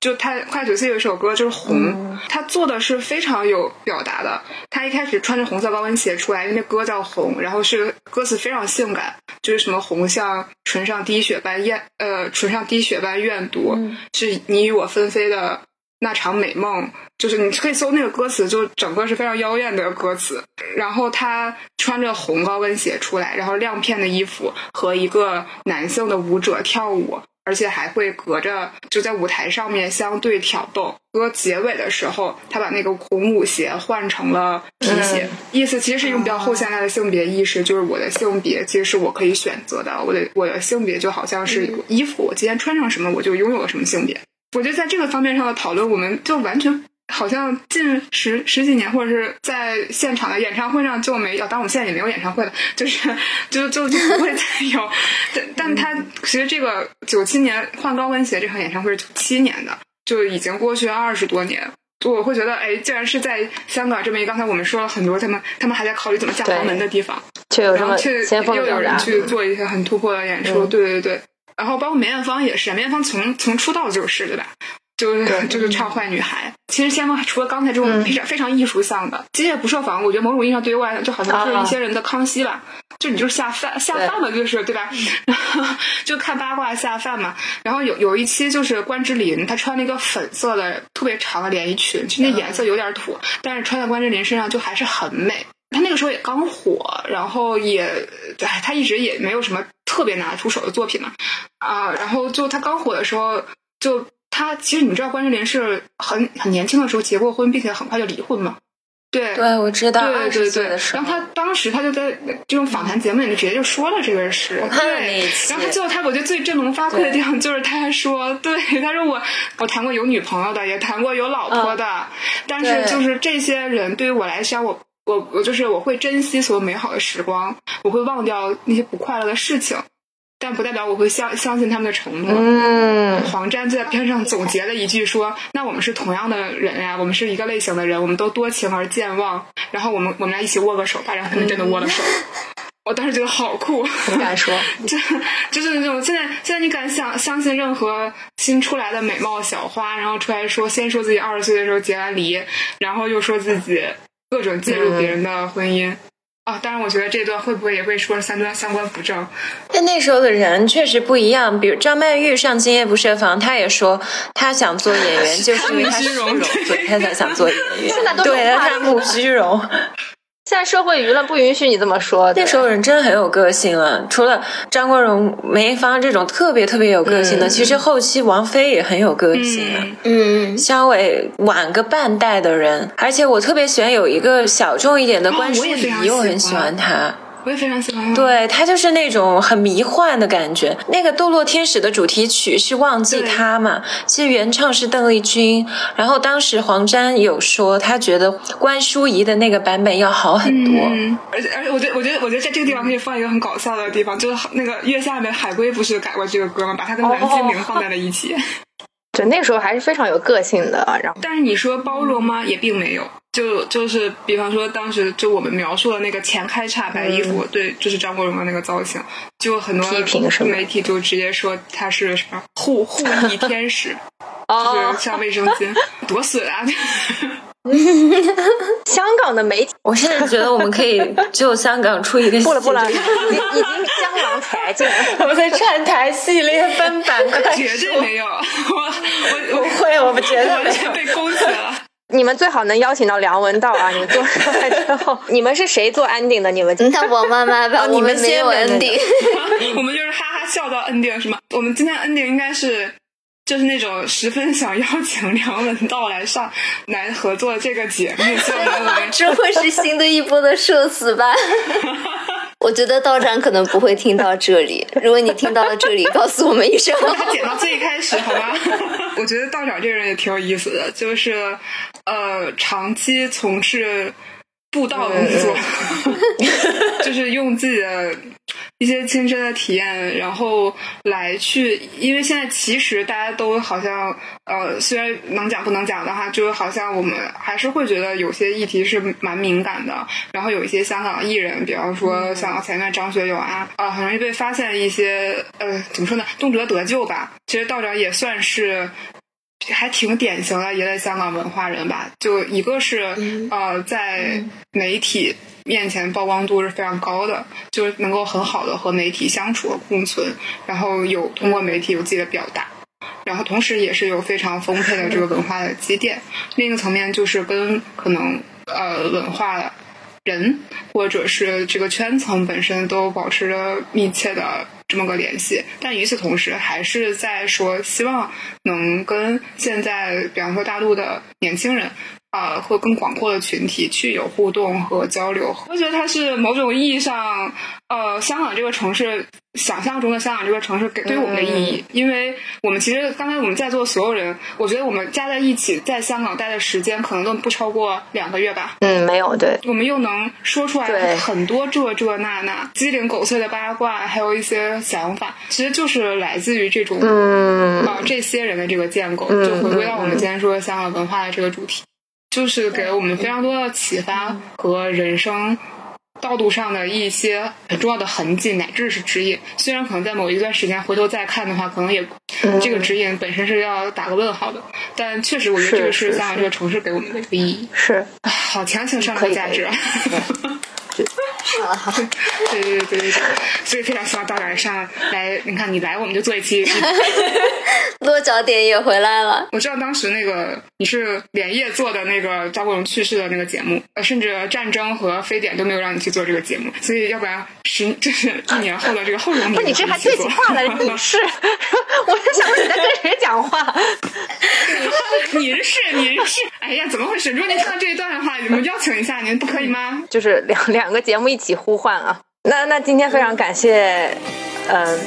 就他跨越九岁有一首歌就是红，他做的是非常有表达的。他一开始穿着红色高跟鞋出来，因为那歌叫红，然后是歌词非常性感，就是什么红像唇上滴血般艳，呃，唇上滴血般怨毒，是你与我纷飞的那场美梦，就是你可以搜那个歌词，就整个是非常妖艳的歌词。然后他穿着红高跟鞋出来，然后亮片的衣服和一个男性的舞者跳舞，而且还会隔着就在舞台上面相对挑逗。歌结尾的时候，他把那个孔舞鞋换成了皮鞋，意思其实是一种比较后现代的性别意识，就是我的性别其实是我可以选择的，我的我的性别就好像是衣服，我今天穿上什么我就拥有了什么性别。我觉得在这个方面上的讨论，我们就完全好像近十十几年，或者是在现场的演唱会上就没有。当然，我们现在也没有演唱会了，就是就就就不会再有。但但他其实这个九七年换高跟鞋这场演唱会是九七年的，就已经过去二十多年。就我会觉得，哎，竟然是在香港这么一刚才我们说了很多，他们他们还在考虑怎么下豪门的地方，却有这么然后却又有人。去做一些很突破的演出，嗯对对对。然后包括梅艳芳也是，梅艳芳从从出道就是对吧？就是 [LAUGHS] 就是唱坏女孩。其实先锋除了刚才这种嗯非常、非常艺术向的机械不设防，我觉得某种意义上对于我来讲，就好像是啊一些人的康熙吧。就你就是下饭下饭嘛，就是对吧？然后 [LAUGHS] 就看八卦下饭嘛。然后有有一期就是关之琳，她穿了一个粉色的特别长的连衣裙，其实那颜色有点土，但是穿在关之琳身上就还是很美。她那个时候也刚火，然后也，哎，她一直也没有什么特别拿得出手的作品嘛，啊，然后就她刚火的时候，就她其实你知道关之琳是很很年轻的时候结过婚，并且很快就离婚嘛，对对，我知道，对对对然后他当时他就在这种访谈节目里面直接就说了这个事，我看了对那一期。然后他最后他我觉得最振聋发聩的地方就是他还说，对，他说我我谈过有女朋友的，也谈过有老婆的，但是就是这些人对于我来讲，我我我就是我会珍惜所有美好的时光，我会忘掉那些不快乐的事情，但不代表我会相相信他们的承诺。嗯，黄沾就在片上总结了一句说：“那我们是同样的人呀，我们是一个类型的人，我们都多情而健忘。然后我们我们俩一起握个手吧，然后他们真的握了手。[LAUGHS] 我当时觉得好酷，不敢说。[LAUGHS] 就就是那种现在现在你敢相相信任何新出来的美貌小花，然后出来说先说自己二十岁的时候结完离，然后又说自己各种介入别人的婚姻。啊，当然，我觉得这段会不会也会说三段三观不正？但那时候的人确实不一样，比如张曼玉上《今夜不设防》，她也说她想做演员，[LAUGHS] 就是因为她虚荣，所以她才想做演员。[LAUGHS] 现在都有对，话她慕虚荣。在社会舆论不允许你这么说。那时候人真的很有个性了，除了张国荣、梅艳芳这种特别特别有个性的，其实后期王菲也很有个性啊。嗯，肖伟晚个半代的人，而且我特别喜欢有一个小众一点的关淑我也非常怡，我很喜欢欢她。我也非常喜欢。，对他就是那种很迷幻的感觉。那个《堕落天使》的主题曲是《忘记他》嘛，其实原唱是邓丽君。然后当时黄沾有说，他觉得关淑怡的那个版本要好很多。嗯，而且而且，我觉得我觉得我觉得在这个地方可以放一个很搞笑的地方，就是那个月下面海龟不是改过这个歌吗？把它跟蓝精灵放在了一起。[LAUGHS] 对，那时候还是非常有个性的。然后，但是你说包容吗？也并没有。就就是，比方说，当时就我们描述的那个前开叉白衣服，对，就是张国荣的那个造型，就很多媒体就直接说他是什么护护 [LAUGHS] 翼天使，就哦是，像卫生巾，多损啊！[LAUGHS] [LAUGHS] 香港的媒体我现在觉得我们可以就香港出一个不了不了，已经已经江郎才尽了。我们的串台系列分版绝对没有，我我我不会，我不觉得完全被勾起了。你们最好能邀请到梁文道啊！你们做出来之后，你们是谁做 ending 的？你们那我妈妈吧，哦你们先来 ending。我们就是哈哈笑到 ending 是吗？[LAUGHS] 我们今天 ending 应该是就是那种十分想邀请梁文道来上来合作这个节目，这会 [LAUGHS] 是新的一波的社死吧？[LAUGHS] 我觉得道长可能不会听到这里。如果你听到了这里，告诉我们一声。我们剪到最开始好吗？[LAUGHS] 我觉得道长这个人也挺有意思的，就是呃，长期从事布道工作，[LAUGHS] [LAUGHS] 就是用自己的一些亲身的体验，然后来去，因为现在其实大家都好像呃，虽然能讲不能讲的话，就是好像我们还是会觉得有些议题是蛮敏感的，然后有一些香港艺人，比方说像前面张学友啊，啊、很容易被发现一些呃，怎么说呢，动辄得咎吧。其实道长也算是。还挺典型的一类香港文化人吧，就一个是、呃，在媒体面前曝光度是非常高的，就是能够很好的和媒体相处和共存，然后有通过媒体有自己的表达，然后同时也是有非常丰沛的这个文化的积淀。另一个层面就是跟可能呃文化人或者是这个圈层本身都保持着密切的这么个联系，但与此同时，还是在说希望能跟现在，比方说大陆的年轻人。啊、和更广阔的群体去有互动和交流，我觉得它是某种意义上，呃，香港这个城市想象中的香港这个城市给对于我们的意义，因为我们其实刚才我们在座所有人，我觉得我们加在一起在香港待的时间可能都不超过两个月吧，嗯，没有对，我们又能说出来很多这这那那鸡零狗碎的八卦，还有一些想法，其实就是来自于这种嗯啊、这些人的这个建构，嗯就回归到我们今天说香港文化的这个主题，就是给了我们非常多的启发和人生。道路上的一些很重要的痕迹，乃至是指引。虽然可能在某一段时间回头再看的话，可能也、嗯这个指引本身是要打个问号的。但确实，我觉得这个是香港这个城市给我们的一个意义。是啊好强行上升价值啊！好了好了，[LAUGHS] 对对对对对，所以非常希望道长上来。你看，你来我们就做一期。[LAUGHS] 落脚点也回来了。我知道当时那个你是连夜做的那个张国荣去世的那个节目，呃，甚至战争和非典都没有让你去做这个节目，所以要不然十就是一年后的这个后荣，不是你这还对起话来？你是，我就想说你在跟谁讲话？[LAUGHS] 您是您是，哎呀，怎么回事？如果您看到这一段的话，我们邀请一下您，不可以吗？就是两两个节目一起一起呼唤啊。那那今天非常感谢，嗯、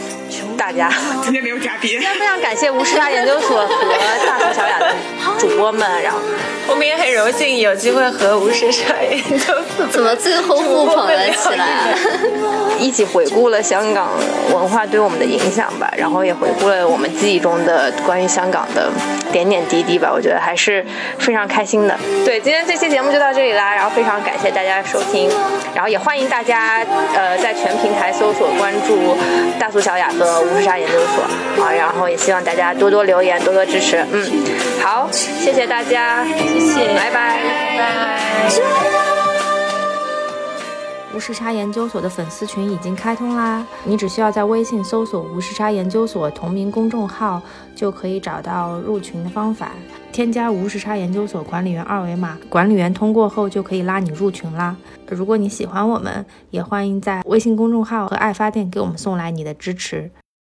大家。今天没有嘉宾今。天非常感谢吴师大研究所和大苏小雅的主播们，然后我们也很荣幸有机会和吴世帅研究所怎么最后互捧了起来？[LAUGHS] 一起回顾了香港文化对我们的影响吧，然后也回顾了我们记忆中的关于香港的点点滴滴吧，我觉得还是非常开心的。对，今天这期节目就到这里啦，然后非常感谢大家的收听，然后也欢迎大家呃在全平台搜索关注大苏小雅和无时差研究所啊，然后也希望大家多多留言，多多支持。嗯，好，谢谢大家，谢谢，拜拜，拜拜。无时差研究所的粉丝群已经开通啦！你只需要在微信搜索“无时差研究所”同名公众号，就可以找到入群的方法。添加无时差研究所管理员二维码，管理员通过后就可以拉你入群啦。如果你喜欢我们，也欢迎在微信公众号和爱发电给我们送来你的支持。